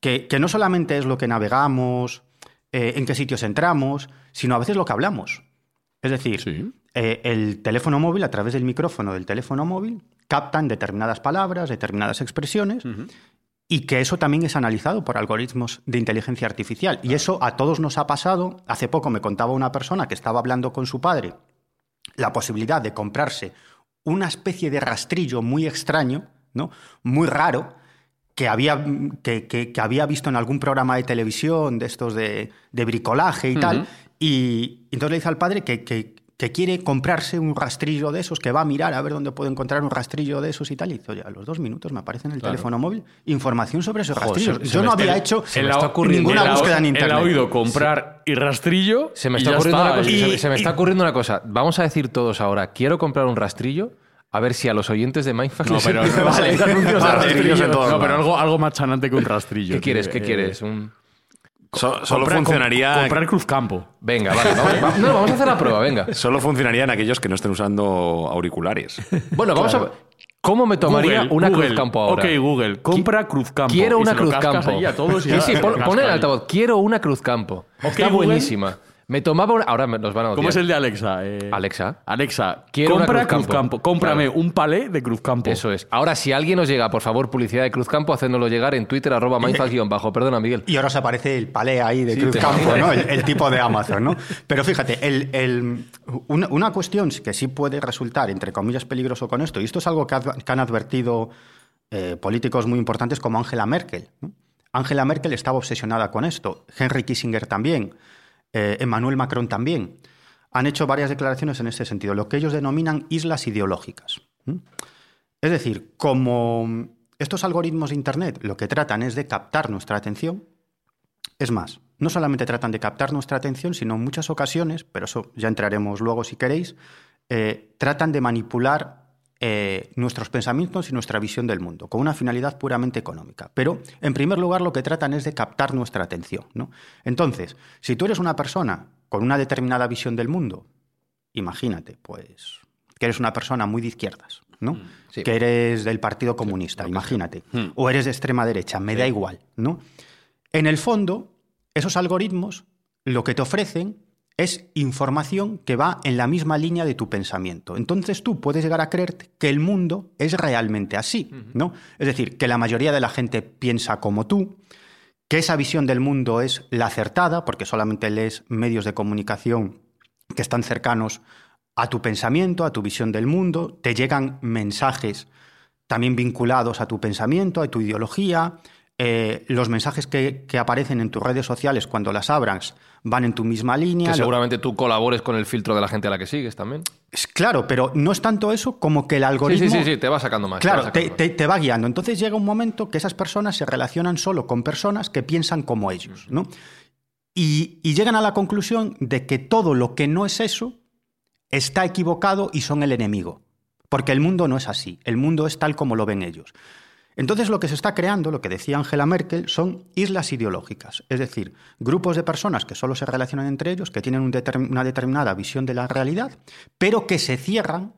que, que no solamente es lo que navegamos, eh, en qué sitios entramos, sino a veces lo que hablamos. Es decir, Sí. eh, el teléfono móvil, a través del micrófono del teléfono móvil, captan determinadas palabras, determinadas expresiones, y que eso también es analizado por algoritmos de inteligencia artificial. Y eso a todos nos ha pasado. Hace poco me contaba una persona que estaba hablando con su padre la posibilidad de comprarse una especie de rastrillo muy extraño, ¿no? muy raro, que había, que, que- que había visto en algún programa de televisión de estos de, de bricolaje y tal. Y entonces le dice al padre que, que- que quiere comprarse un rastrillo de esos, que va a mirar a ver dónde puede encontrar un rastrillo de esos y tal. Y dice, oye, a los dos minutos me aparece en el teléfono móvil información sobre ese rastrillo. se- se Yo no había hecho se ninguna Él búsqueda en Él internet. ha oído comprar y rastrillo. Se me y está ya ocurriendo está. una cosa. Y- se me- se me y- está ocurriendo una cosa. Vamos a decir todos ahora, quiero comprar un rastrillo, a ver si a los oyentes de Mindfuck No, pero, a Vale. rastrillos. en todos no, pero algo, algo más chanante que un rastrillo. ¿Qué quieres? tío. ¿Qué Eh, quieres? Un- So- solo comprar- funcionaría. Comprar Cruzcampo. Venga, vale. Vamos, va- no, vamos a hacer la prueba, venga. Solo funcionaría en aquellos que no estén usando auriculares. Bueno, vamos a ver. ¿Cómo me tomaría Google, una Google. Cruzcampo ahora? Ok, Google, compra Cruzcampo. Quiero una Cruzcampo. a sí, sí, pon, ahí. altavoz. Quiero una Cruzcampo. Está Google. Me tomaba una... Ahora nos van a odiar. ¿Cómo es el de Alexa? Eh, Alexa. Alexa, Quiero una compra Cruzcampo. Cruzcampo. Cómprame Claro. un palé de Cruzcampo. Eso es. Ahora, si alguien nos llega, por favor, publicidad de Cruzcampo, hacéndolo llegar en Twitter, arroba mindfast-bajo. Perdona, Miguel. Y ahora os aparece el palé ahí de Sí, Cruz te Campo, imaginas. ¿no? El, el tipo de Amazon, ¿no? Pero fíjate, el- el- una, una cuestión que sí puede resultar, entre comillas, peligroso con esto, y esto es algo que, han advertido eh, políticos muy importantes como Angela Merkel. ¿no? Angela Merkel estaba obsesionada con esto, Henry Kissinger también, eh, Emmanuel Macron también. Han hecho varias declaraciones en este sentido, lo que ellos denominan islas ideológicas. Es decir, como estos algoritmos de Internet lo que tratan es de captar nuestra atención, es más, no solamente tratan de captar nuestra atención, sino en muchas ocasiones, pero eso ya entraremos luego si queréis, eh, tratan de manipular eh, nuestros pensamientos y nuestra visión del mundo, con una finalidad puramente económica. Pero, en primer lugar, lo que tratan es de captar nuestra atención. ¿no? Entonces, si tú eres una persona con una determinada visión del mundo, imagínate, pues, que eres una persona muy de izquierdas, ¿no? Sí. Que eres del Partido Comunista, imagínate. O eres de extrema derecha, me da igual, ¿no? En el fondo, esos algoritmos lo que te ofrecen es información que va en la misma línea de tu pensamiento. Entonces tú puedes llegar a creer que el mundo es realmente así, ¿no? Es decir, que la mayoría de la gente piensa como tú, que esa visión del mundo es la acertada, porque solamente lees medios de comunicación que están cercanos a tu pensamiento, a tu visión del mundo, te llegan mensajes también vinculados a tu pensamiento, a tu ideología, eh, los mensajes que, que aparecen en tus redes sociales cuando las abras van en tu misma línea. Que seguramente tú colabores con el filtro de la gente a la que sigues también. es claro, pero no es tanto eso como que el algoritmo... sí, sí, sí, te va sacando más. Claro, te te- te va guiando. Entonces llega un momento que esas personas se relacionan solo con personas que piensan como ellos, ¿no? Y, y llegan a la conclusión de que todo lo que no es eso está equivocado y son el enemigo. Porque el mundo no es así, el mundo es tal como lo ven ellos. Entonces lo que se está creando, lo que decía Angela Merkel, son islas ideológicas, es decir, grupos de personas que solo se relacionan entre ellos, que tienen un una determinada visión de la realidad, pero que se cierran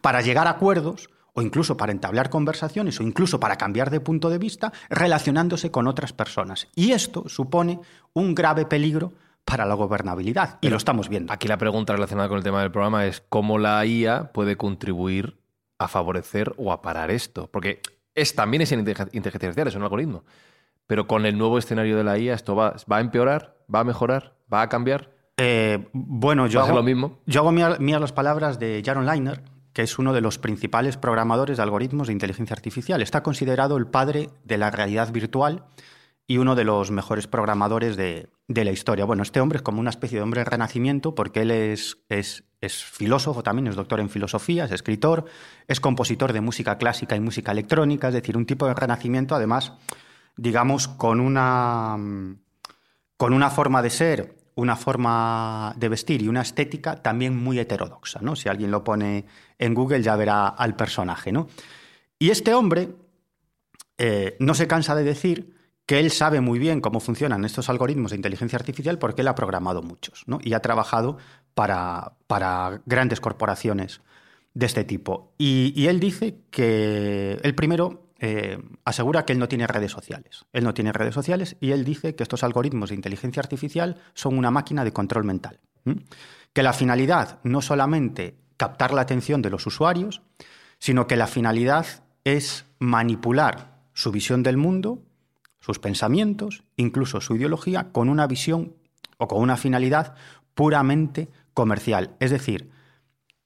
para llegar a acuerdos o incluso para entablar conversaciones o incluso para cambiar de punto de vista relacionándose con otras personas. Y esto supone un grave peligro para la gobernabilidad y lo estamos viendo. Aquí la pregunta relacionada con el tema del programa es cómo la IA puede contribuir a favorecer o a parar esto. Porque es, también es en inteligencia artificial, es un algoritmo. Pero con el nuevo escenario de la IA, ¿esto va, va a empeorar? ¿Va a mejorar? ¿Va a cambiar? Eh, bueno, yo ¿Va a ser hago, lo mismo? yo hago mía- mías las palabras de Jaron Liner, que es uno de los principales programadores de algoritmos de inteligencia artificial. Está considerado el padre de la realidad virtual y uno de los mejores programadores de, de la historia. Bueno, este hombre es como una especie de hombre del renacimiento porque él es, es, es filósofo también, es doctor en filosofía, es escritor, es compositor de música clásica y música electrónica, es decir, un tipo de renacimiento además, digamos, con una, con una forma de ser, una forma de vestir y una estética también muy heterodoxa. ¿no? Si alguien lo pone en Google ya verá al personaje. ¿no? Y este hombre eh, no se cansa de decir que él sabe muy bien cómo funcionan estos algoritmos de inteligencia artificial porque él ha programado muchos ¿no? y ha trabajado para, para grandes corporaciones de este tipo. Y, él dice que él primero eh, asegura que él no tiene redes sociales. Él no tiene redes sociales y él dice que estos algoritmos de inteligencia artificial son una máquina de control mental. Que la finalidad no solamente captar la atención de los usuarios, sino que la finalidad es manipular su visión del mundo, sus pensamientos, incluso su ideología, con una visión o con una finalidad puramente comercial. Es decir,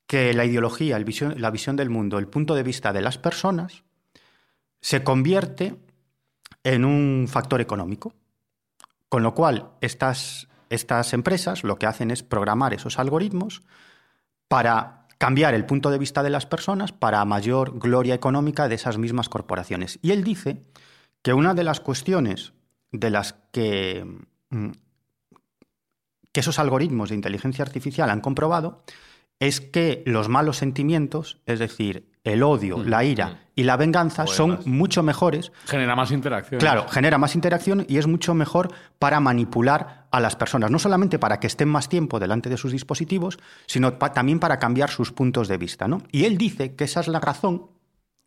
que la ideología, la visión del mundo, el punto de vista de las personas, se convierte en un factor económico. Con lo cual, estas, estas empresas lo que hacen es programar esos algoritmos para cambiar el punto de vista de las personas para mayor gloria económica de esas mismas corporaciones. Y él dice que una de las cuestiones de las que, mm, que esos algoritmos de inteligencia artificial han comprobado es que los malos sentimientos, es decir, el odio, la ira y la venganza, Joder, son más. mucho mejores Genera más interacción. Claro, genera más interacción y es mucho mejor para manipular a las personas, no solamente para que estén más tiempo delante de sus dispositivos, sino pa- también para cambiar sus puntos de vista. ¿no? Y él dice que esa es la razón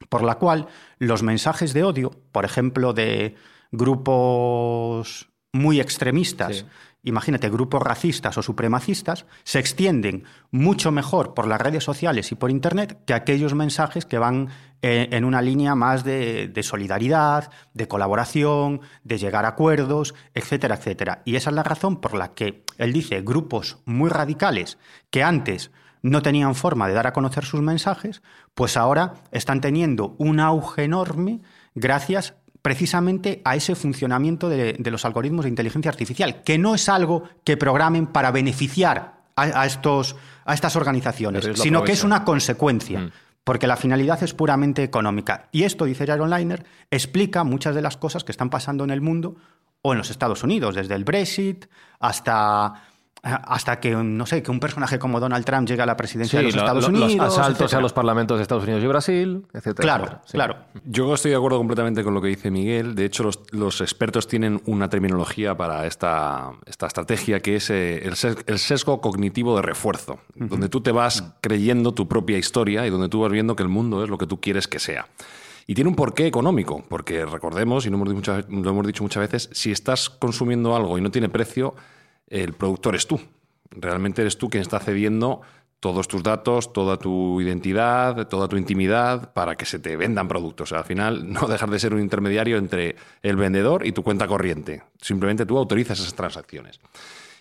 por la cual los mensajes de odio, por ejemplo, de grupos muy extremistas Sí. Imagínate, grupos racistas o supremacistas, se extienden mucho mejor por las redes sociales y por Internet que aquellos mensajes que van eh, en una línea más de, de, solidaridad, de colaboración, de llegar a acuerdos, etcétera, etcétera. Y esa es la razón por la que él dice grupos muy radicales que antes no tenían forma de dar a conocer sus mensajes, pues ahora están teniendo un auge enorme gracias precisamente a ese funcionamiento de, de, los algoritmos de inteligencia artificial, que no es algo que programen para beneficiar a, a estos, a estas organizaciones, sino que es una consecuencia. Mm. Porque la finalidad es puramente económica. Y esto, dice Jaron Liner, explica muchas de las cosas que están pasando en el mundo o en los Estados Unidos, desde el Brexit hasta hasta que, no sé, que un personaje como Donald Trump llegue a la presidencia sí, de los Estados lo, Unidos. Los asaltos etcétera. a los parlamentos de Estados Unidos y Brasil, etcétera. Claro, etcétera. Sí. claro. Yo estoy de acuerdo completamente con lo que dice Miguel. De hecho, los, los expertos tienen una terminología para esta, esta estrategia que es eh, el, ses el, sesgo cognitivo de refuerzo, uh -huh. donde tú te vas creyendo tu propia historia y donde tú vas viendo que el mundo es lo que tú quieres que sea. Y tiene un porqué económico, porque recordemos, y lo hemos, dicho muchas, lo hemos dicho muchas veces, si estás consumiendo algo y no tiene precio, el productor es tú. Realmente eres tú quien está cediendo todos tus datos, toda tu identidad, toda tu intimidad para que se te vendan productos. Al final no dejas de ser un intermediario entre el vendedor y tu cuenta corriente. Simplemente tú autorizas esas transacciones.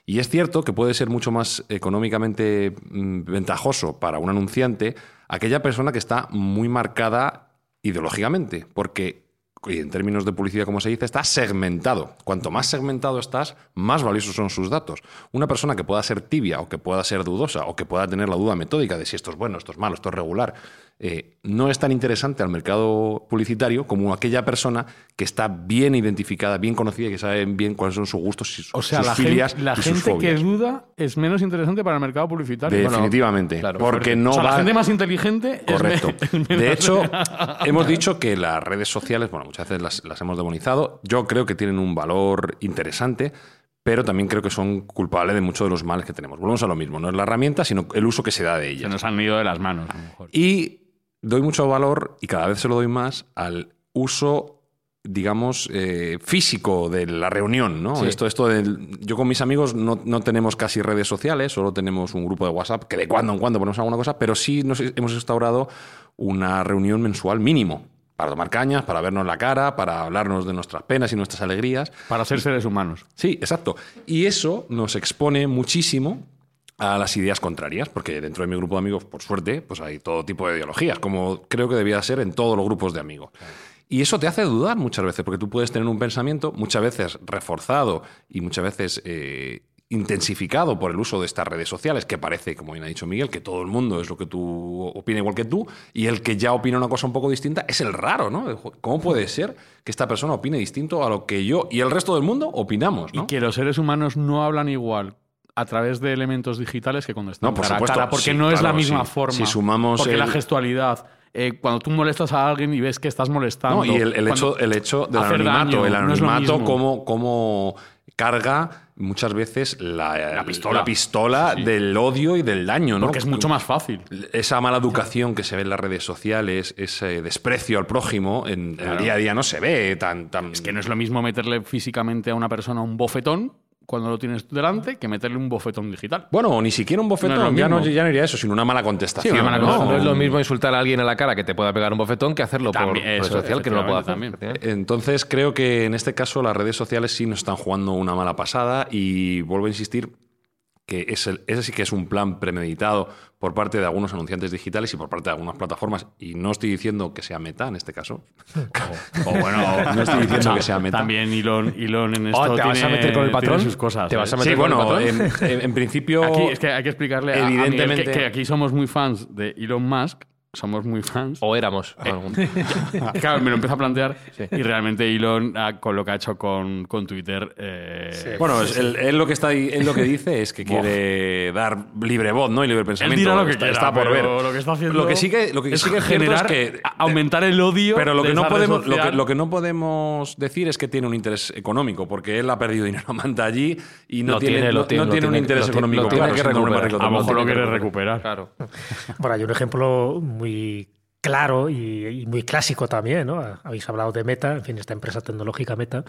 Y es cierto que puede ser mucho más económicamente mm, ventajoso para un anunciante aquella persona que está muy marcada ideológicamente, porque y en términos de publicidad, como se dice, está segmentado. Cuanto más segmentado estás, más valiosos son sus datos. Una persona que pueda ser tibia o que pueda ser dudosa o que pueda tener la duda metódica de si esto es bueno, esto es malo, esto es regular, eh, no es tan interesante al mercado publicitario como aquella persona que está bien identificada, bien conocida, que sabe bien cuáles son sus gustos, sus, o sea, sus la filias gente, la y gente sus fobias. que duda es menos interesante para el mercado publicitario. Definitivamente, Bueno, claro, porque no o sea, va... la gente más inteligente Correcto. es. De hecho, hemos dicho que las redes sociales, bueno, muchas veces las, las hemos demonizado. Yo creo que tienen un valor interesante, pero también creo que son culpables de muchos de los males que tenemos. Volvemos a lo mismo, no es la herramienta, sino el uso que se da de ella. Se nos han ido de las manos, a lo mejor. Y doy mucho valor, y cada vez se lo doy más, al uso digamos, eh, físico de la reunión, ¿no? Sí. Esto, esto de, yo con mis amigos no, no, tenemos casi redes sociales, solo tenemos un grupo de WhatsApp que de cuando en cuando ponemos alguna cosa, pero sí nos hemos instaurado una reunión mensual mínimo para tomar cañas, para vernos la cara, para hablarnos de nuestras penas y nuestras alegrías. Para ser seres humanos. Sí, exacto. Y eso nos expone muchísimo a las ideas contrarias, porque dentro de mi grupo de amigos, por suerte, pues hay todo tipo de ideologías, como creo que debía ser en todos los grupos de amigos. Y eso te hace dudar muchas veces, porque tú puedes tener un pensamiento muchas veces reforzado y muchas veces eh, intensificado por el uso de estas redes sociales, que parece, como bien ha dicho Miguel, que todo el mundo es lo que tú opina igual que tú, y el que ya opina una cosa un poco distinta es el raro, ¿no? ¿Cómo puede ser que esta persona opine distinto a lo que yo y el resto del mundo opinamos? ¿no? Y que los seres humanos no hablan igual a través de elementos digitales que cuando están no, por cara supuesto, a cara, porque sí, no es claro, la misma sí. forma. Si sumamos porque el... la gestualidad, eh, cuando tú molestas a alguien y ves que estás molestando. No, y el, el hecho, el hecho del anonimato, daño, el anonimato, no cómo, cómo carga muchas veces la, la pistola, la pistola sí, sí. del odio y del daño, ¿no? Porque es mucho más fácil. Esa mala educación que se ve en las redes sociales, ese desprecio al prójimo, en claro. el día a día no se ve tan, tan. Es que no es lo mismo meterle físicamente a una persona un bofetón cuando lo tienes delante que meterle un bofetón digital. Bueno, ni siquiera un bofetón, no ya, no, ya, no, iría eso, sino una mala contestación. Sí, una mala ¿no? contestación. no es lo mismo insultar a alguien a la cara que te pueda pegar un bofetón que hacerlo también, por red eso, social que no lo pueda hacer. También. Entonces creo que en este caso las redes sociales sí nos están jugando una mala pasada y vuelvo a insistir que ese, ese sí que es un plan premeditado por parte de algunos anunciantes digitales y por parte de algunas plataformas. Y no estoy diciendo que sea Meta en este caso. o, o, bueno, no estoy diciendo que sea Meta. También Elon, Elon en esto oh, ¿te tiene, vas a meter con el patrón? sus cosas. ¿Te vas a ¿eh? meter sí, con bueno, el patrón? En, en, principio... Aquí es que hay que explicarle a, evidentemente, a Miguel que, que aquí somos muy fans de Elon Musk somos muy fans. O éramos. Eh, claro, me lo empiezo a plantear sí. y realmente Elon, con lo que ha hecho con, con Twitter... Eh, sí. Bueno, es, él, él, lo que está él lo que dice es que quiere dar libre voz, ¿no? Y libre pensamiento. Él dirá lo que está, quiera, está por ver. Lo que está haciendo lo que sí que, lo que es sí que generar, es que, aumentar el odio Pero lo que, de no podemos, lo, que, lo que no podemos decir es que tiene un interés económico, porque él ha perdido dinero, manda allí y no lo tiene, tiene, no, lo tiene, no tiene un interés económico. Lo tiene claro, que recuperar. A lo mejor lo quiere recuperar. Claro. Bueno, hay un ejemplo muy claro y, muy clásico también, ¿no? Habéis hablado de Meta, en fin, esta empresa tecnológica Meta,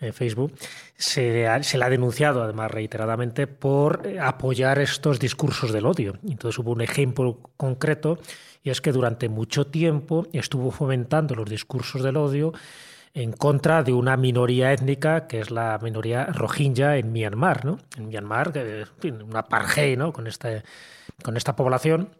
eh, Facebook, se, se, le ha denunciado además reiteradamente por apoyar estos discursos del odio. Entonces hubo un ejemplo concreto y es que durante mucho tiempo estuvo fomentando los discursos del odio en contra de una minoría étnica que es la minoría rohingya en Myanmar, ¿no? En Myanmar, que, en fin, una apartheid, ¿no? Con, este, con esta población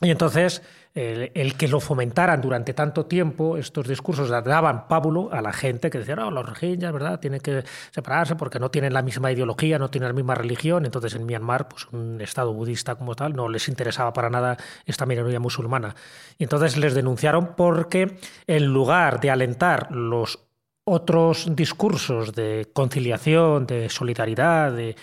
y entonces el, que lo fomentaran durante tanto tiempo, estos discursos daban pábulo a la gente que decía, no, los rohingyas, ¿verdad? Tienen que separarse porque no tienen la misma ideología, no tienen la misma religión. Entonces en Myanmar, pues un estado budista como tal, no les interesaba para nada esta minoría musulmana. Y entonces les denunciaron porque en lugar de alentar los otros discursos de conciliación, de solidaridad, de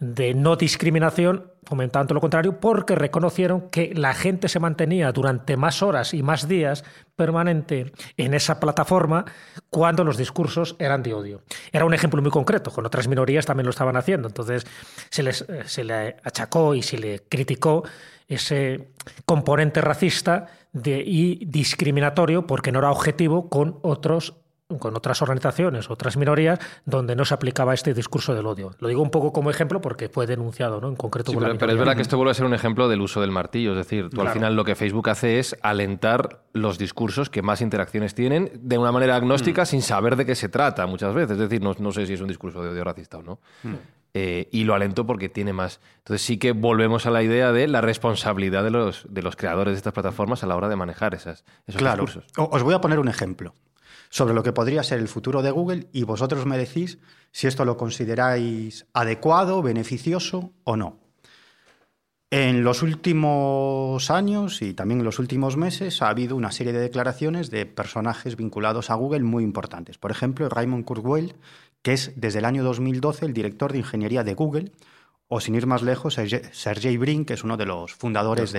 de no discriminación, fomentando lo contrario, porque reconocieron que la gente se mantenía durante más horas y más días permanente en esa plataforma cuando los discursos eran de odio. Era un ejemplo muy concreto, con otras minorías también lo estaban haciendo, entonces se, eh, se le achacó y se le criticó ese componente racista y discriminatorio porque no era objetivo con otros con otras organizaciones, otras minorías, donde no se aplicaba este discurso del odio. Lo digo un poco como ejemplo porque fue denunciado, ¿no? En concreto pero, es verdad que esto vuelve a ser un ejemplo del uso del martillo. Es decir, tú al final lo que Facebook hace es alentar los discursos que más interacciones tienen de una manera agnóstica mm. sin saber de qué se trata muchas veces. Es decir, no, sé si es un discurso de odio racista o no. Mm. Eh, y lo alentó porque tiene más. Entonces sí que volvemos a la idea de la responsabilidad de los, de los creadores de estas plataformas a la hora de manejar esas, esos claro. discursos. Os voy a poner un ejemplo sobre lo que podría ser el futuro de Google y vosotros me decís si esto lo consideráis adecuado, beneficioso o no. En los últimos años y también en los últimos meses ha habido una serie de declaraciones de personajes vinculados a Google muy importantes. Por ejemplo, Raymond Kurzweil, que es desde el año 2012 el director de ingeniería de Google, o sin ir más lejos, Sergey Brin, que es uno de los fundadores,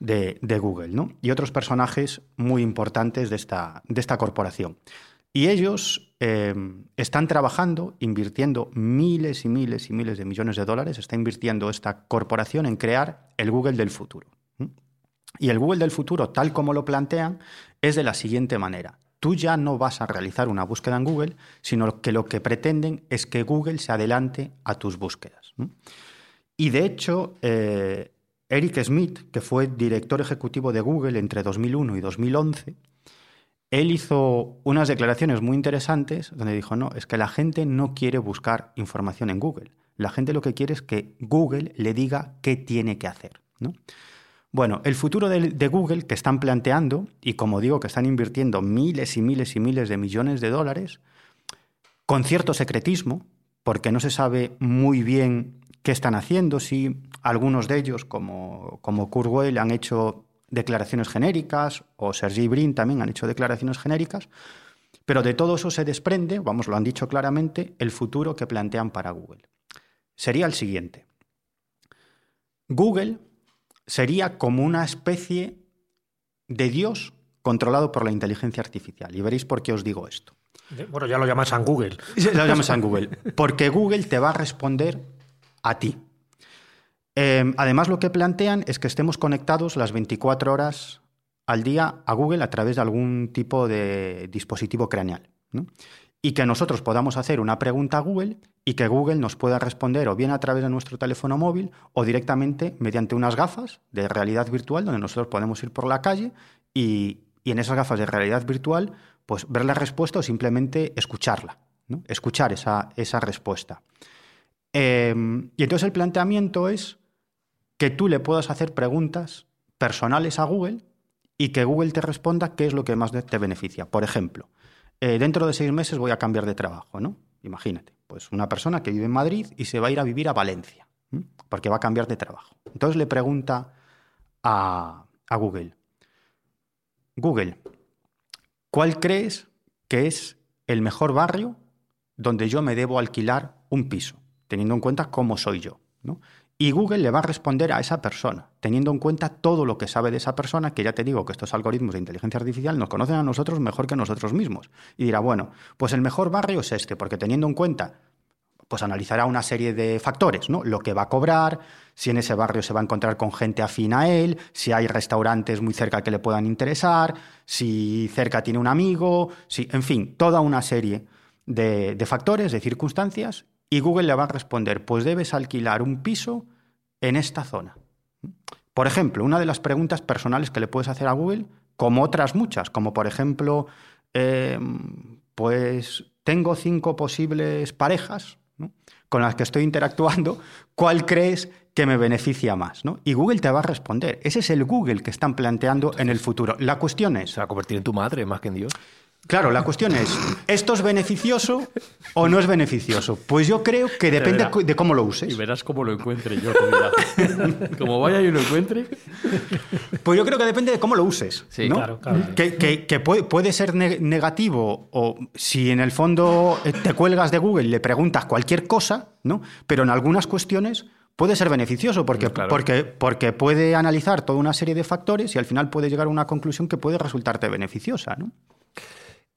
De, Google, ¿no? y otros personajes muy importantes de esta, de esta corporación. Y ellos eh, están trabajando, invirtiendo miles y miles y miles de millones de dólares, está invirtiendo esta corporación en crear el Google del futuro. Y el Google del futuro, tal como lo plantean, es de la siguiente manera tú ya no vas a realizar una búsqueda en Google, sino que lo que pretenden es que Google se adelante a tus búsquedas. Y de hecho, eh, Eric Smith, que fue director ejecutivo de Google entre 2001 y 2011, él hizo unas declaraciones muy interesantes donde dijo, no, es que la gente no quiere buscar información en Google. La gente lo que quiere es que Google le diga qué tiene que hacer. ¿no? Bueno, el futuro de, Google que están planteando, y como digo, que están invirtiendo miles y miles y miles de millones de dólares, con cierto secretismo, porque no se sabe muy bien qué están haciendo, si algunos de ellos, como, como Kurzweil, han hecho declaraciones genéricas, o Sergey Brin también han hecho declaraciones genéricas, pero de todo eso se desprende, vamos, lo han dicho claramente, el futuro que plantean para Google. Sería el siguiente. Google sería como una especie de Dios controlado por la inteligencia artificial. Y veréis por qué os digo esto. Bueno, ya lo llamas San Google. Lo llamas San Google. Porque Google te va a responder a ti. Em, además, lo que plantean es que estemos conectados las 24 horas al día a Google a través de algún tipo de dispositivo craneal. Y que nosotros podamos hacer una pregunta a Google y que Google nos pueda responder o bien a través de nuestro teléfono móvil o directamente mediante unas gafas de realidad virtual donde nosotros podemos ir por la calle y, en esas gafas de realidad virtual pues ver la respuesta o simplemente escucharla, ¿no? escuchar esa, esa respuesta. Em, y entonces el planteamiento es que tú le puedas hacer preguntas personales a Google y que Google te responda qué es lo que más te beneficia. Por ejemplo, eh, dentro de seis meses voy a cambiar de trabajo, ¿no? Imagínate, pues una persona que vive en Madrid y se va a ir a vivir a Valencia, porque va a cambiar de trabajo. Entonces le pregunta a, Google, Google, ¿cuál crees que es el mejor barrio donde yo me debo alquilar un piso, teniendo en cuenta cómo soy yo? Y Google le va a responder a esa persona, teniendo en cuenta todo lo que sabe de esa persona, que ya te digo que estos algoritmos de inteligencia artificial nos conocen a nosotros mejor que nosotros mismos. Y dirá, bueno, pues el mejor barrio es este, porque teniendo en cuenta, pues analizará una serie de factores, ¿no? Lo que va a cobrar, si en ese barrio se va a encontrar con gente afín a él, si hay restaurantes muy cerca que le puedan interesar, si cerca tiene un amigo, si, en fin, toda una serie de, factores, de circunstancias, y Google le va a responder, pues debes alquilar un piso en esta zona. Por ejemplo, una de las preguntas personales que le puedes hacer a Google, como otras muchas, como por ejemplo, eh, pues tengo cinco posibles parejas con las que estoy interactuando, ¿cuál crees que me beneficia más? ¿no? Y Google te va a responder. Ese es el Google que están planteando en el futuro. La cuestión es... Se va a convertir en tu madre más que en Dios. Claro, la cuestión es, ¿esto es beneficioso o no es beneficioso? Pues yo creo que depende de cómo lo Y uses. verás cómo lo encuentre yo. Como vaya y lo encuentre, Pues yo creo que depende de cómo lo uses. Sí, ¿no? claro, claro. Que, que- que puede, puede ser ne- negativo o si en el fondo eh, te cuelgas de Google y le preguntas cualquier cosa, ¿no? Pero en algunas cuestiones puede ser beneficioso porque, Claro. porque, porque puede analizar toda una serie de factores y al final puede llegar a una conclusión que puede resultarte beneficiosa, ¿no?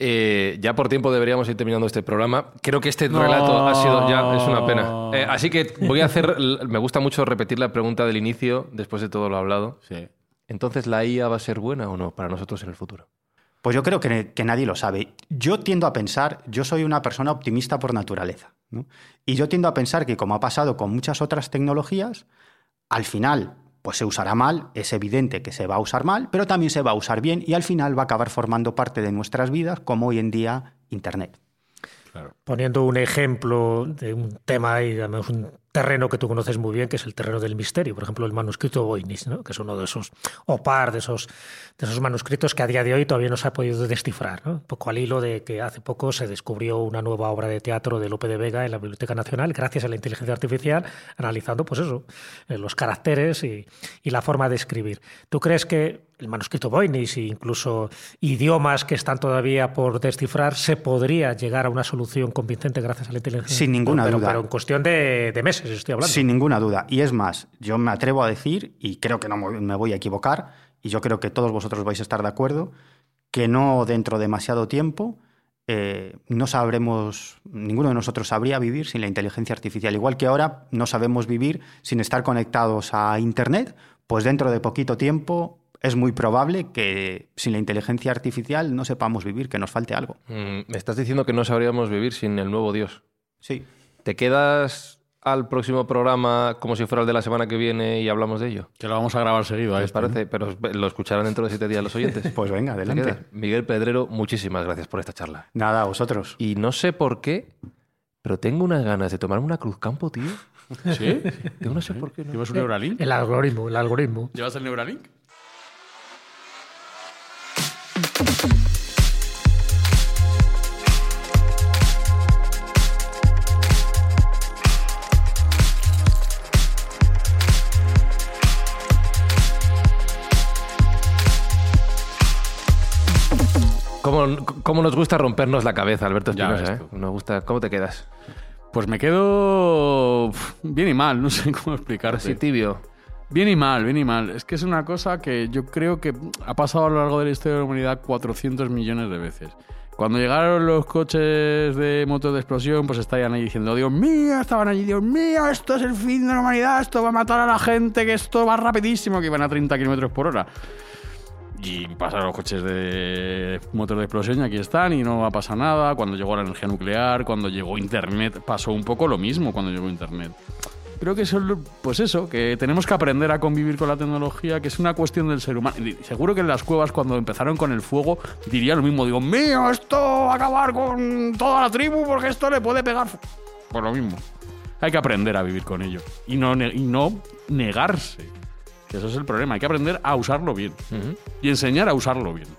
Eh, ya por tiempo deberíamos ir terminando este programa. Creo que este relato ha sido ya es una pena. Eh, así que voy a hacer. Me gusta mucho repetir la pregunta del inicio después de todo lo hablado. sí. Entonces, ¿la IA va a ser buena o no para nosotros en el futuro? Pues yo creo que, que nadie lo sabe. Yo tiendo a pensar, yo soy una persona optimista por naturaleza, ¿no? Y yo tiendo a pensar que como ha pasado con muchas otras tecnologías, al final pues se usará mal, es evidente que se va a usar mal, pero también se va a usar bien y al final va a acabar formando parte de nuestras vidas como hoy en día Internet. Poniendo un ejemplo de un tema y además un terreno que tú conoces muy bien, que es el terreno del misterio. Por ejemplo, el manuscrito Voynich, ¿no? que es uno de esos, o par de esos, de esos manuscritos que a día de hoy todavía no se ha podido descifrar. ¿no? Un poco al hilo de que hace poco se descubrió una nueva obra de teatro de Lope de Vega en la Biblioteca Nacional, gracias a la inteligencia artificial, analizando, pues eso, eh, los caracteres y, y la forma de escribir. ¿Tú crees que el manuscrito Voynich e incluso idiomas que están todavía por descifrar, se podría llegar a una solución convincente gracias a la inteligencia Sin ninguna pero, duda. Pero en cuestión de, de meses estoy hablando. Sin ninguna duda. Y es más, yo me atrevo a decir, y creo que no me voy a equivocar, y yo creo que todos vosotros vais a estar de acuerdo, que no dentro de demasiado tiempo eh, no sabremos, ninguno de nosotros sabría vivir sin la inteligencia artificial. Igual que ahora no sabemos vivir sin estar conectados a Internet, pues dentro de poquito tiempo es muy probable que sin la inteligencia artificial no sepamos vivir, que nos falte algo. Mm, me estás diciendo que no sabríamos vivir sin el nuevo Dios. Sí. ¿Te quedas al próximo programa como si fuera el de la semana que viene y hablamos de ello? Que lo vamos a grabar seguido. ¿Les este, parece? Pero lo escucharán dentro de siete días los oyentes. Pues venga, ¿Te adelante. Miguel Pedrero, muchísimas gracias por esta charla. Nada, a vosotros. Y no sé por qué, pero tengo unas ganas de tomarme una cruz campo, tío. ¿Sí? Yo no sé por qué. ¿no? ¿Llevas un Neuralink? El algoritmo, el algoritmo. ¿Llevas el Neuralink? ¿Cómo, cómo nos gusta rompernos la cabeza, Alberto Espinosa? ¿eh? Nos gusta. ¿Cómo te quedas? Pues me quedo bien y mal, no sé cómo explicarte. Así tibio. Bien y mal, bien y mal. Es que es una cosa que yo creo que ha pasado a lo largo de la historia de la humanidad 400 millones de veces. Cuando llegaron los coches de motor de explosión, pues estaban ahí diciendo, Dios mío, estaban allí, Dios mío, esto es el fin de la humanidad, esto va a matar a la gente, que esto va rapidísimo, que iban a 30 kilómetros por hora. Y pasaron los coches de motor de explosión y aquí están y no va a pasar nada. Cuando llegó la energía nuclear, cuando llegó Internet, pasó un poco lo mismo cuando llegó Internet. Creo que eso, pues eso, que tenemos que aprender a convivir con la tecnología, que es una cuestión del ser humano. Seguro que en las cuevas cuando empezaron con el fuego diría lo mismo, digo, mío, esto va a acabar con toda la tribu porque esto le puede pegar. fu-". Pues lo mismo. Hay que aprender a vivir con ello y no, y no negarse. Que eso es el problema, hay que aprender a usarlo bien y enseñar a usarlo bien.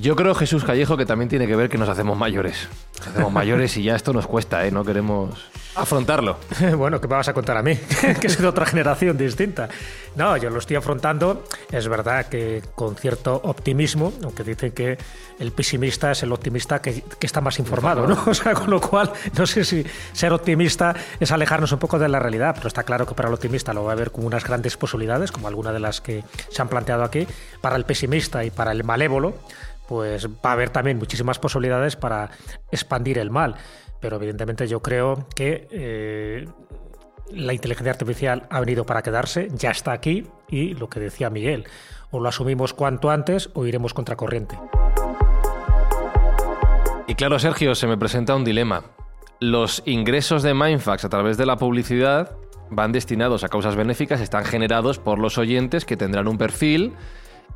Yo creo, Jesús Callejo, que también tiene que ver que nos hacemos mayores. Hacemos mayores y ya esto nos cuesta, ¿eh? No queremos afrontarlo. Bueno, ¿qué me vas a contar a mí? que soy de otra generación distinta. No, yo lo estoy afrontando. Es verdad que con cierto optimismo, aunque dicen que el pesimista es el optimista que, está más informado, ¿no? O sea, con lo cual, no sé si ser optimista es alejarnos un poco de la realidad, pero está claro que para el optimista lo va a ver como unas grandes posibilidades, como alguna de las que se han planteado aquí. Para el pesimista y para el malévolo, pues va a haber también muchísimas posibilidades para expandir el mal. Pero evidentemente yo creo que eh, la inteligencia artificial ha venido para quedarse, ya está aquí y lo que decía Miguel, o lo asumimos cuanto antes o iremos contracorriente. Y claro, Sergio, se me presenta un dilema. Los ingresos de Mindfax a través de la publicidad van destinados a causas benéficas, están generados por los oyentes que tendrán un perfil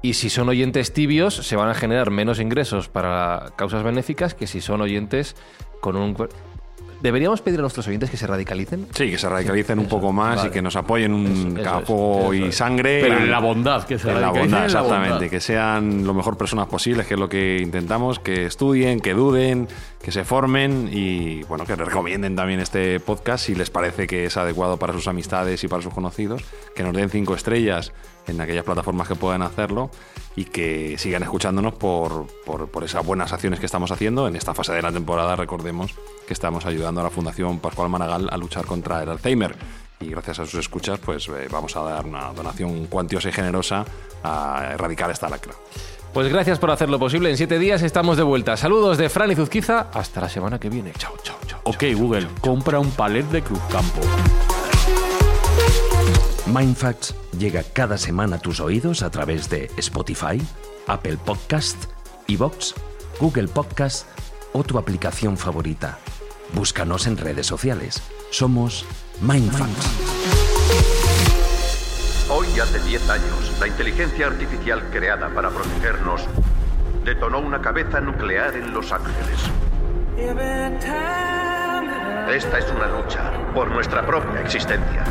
y si son oyentes tibios se van a generar menos ingresos para causas benéficas que si son oyentes con un ¿Deberíamos pedir a nuestros oyentes que se radicalicen? Sí, que se radicalicen un poco más y que nos apoyen un capo y sangre. Pero en la bondad, que se en la bondad, en la exactamente. bondad. Que sean lo mejor personas posibles, que es lo que intentamos, que estudien, que duden, que se formen y bueno, que recomienden también este podcast si les parece que es adecuado para sus amistades y para sus conocidos, que nos den cinco estrellas en aquellas plataformas que puedan hacerlo y que sigan escuchándonos por, por, por esas buenas acciones que estamos haciendo. En esta fase de la temporada, recordemos que estamos ayudando a la Fundación Pascual Maragall a luchar contra el Alzheimer. Y gracias a sus escuchas, pues eh, vamos a dar una donación cuantiosa y generosa a erradicar esta lacra. Pues gracias por hacerlo posible. En siete días estamos de vuelta. Saludos de Fran y Zuzquiza. Hasta la semana que viene. Chao, chao, chao. Ok, Google, compra un palet de Cruzcampo. Mindfacts llega cada semana a tus oídos a través de Spotify, Apple Podcast, Evox, Google Podcast o tu aplicación favorita. Búscanos en redes sociales. Somos Mindfacts. Hoy hace 10 años, la inteligencia artificial creada para protegernos detonó una cabeza nuclear en Los Ángeles. Esta es una lucha por nuestra propia existencia.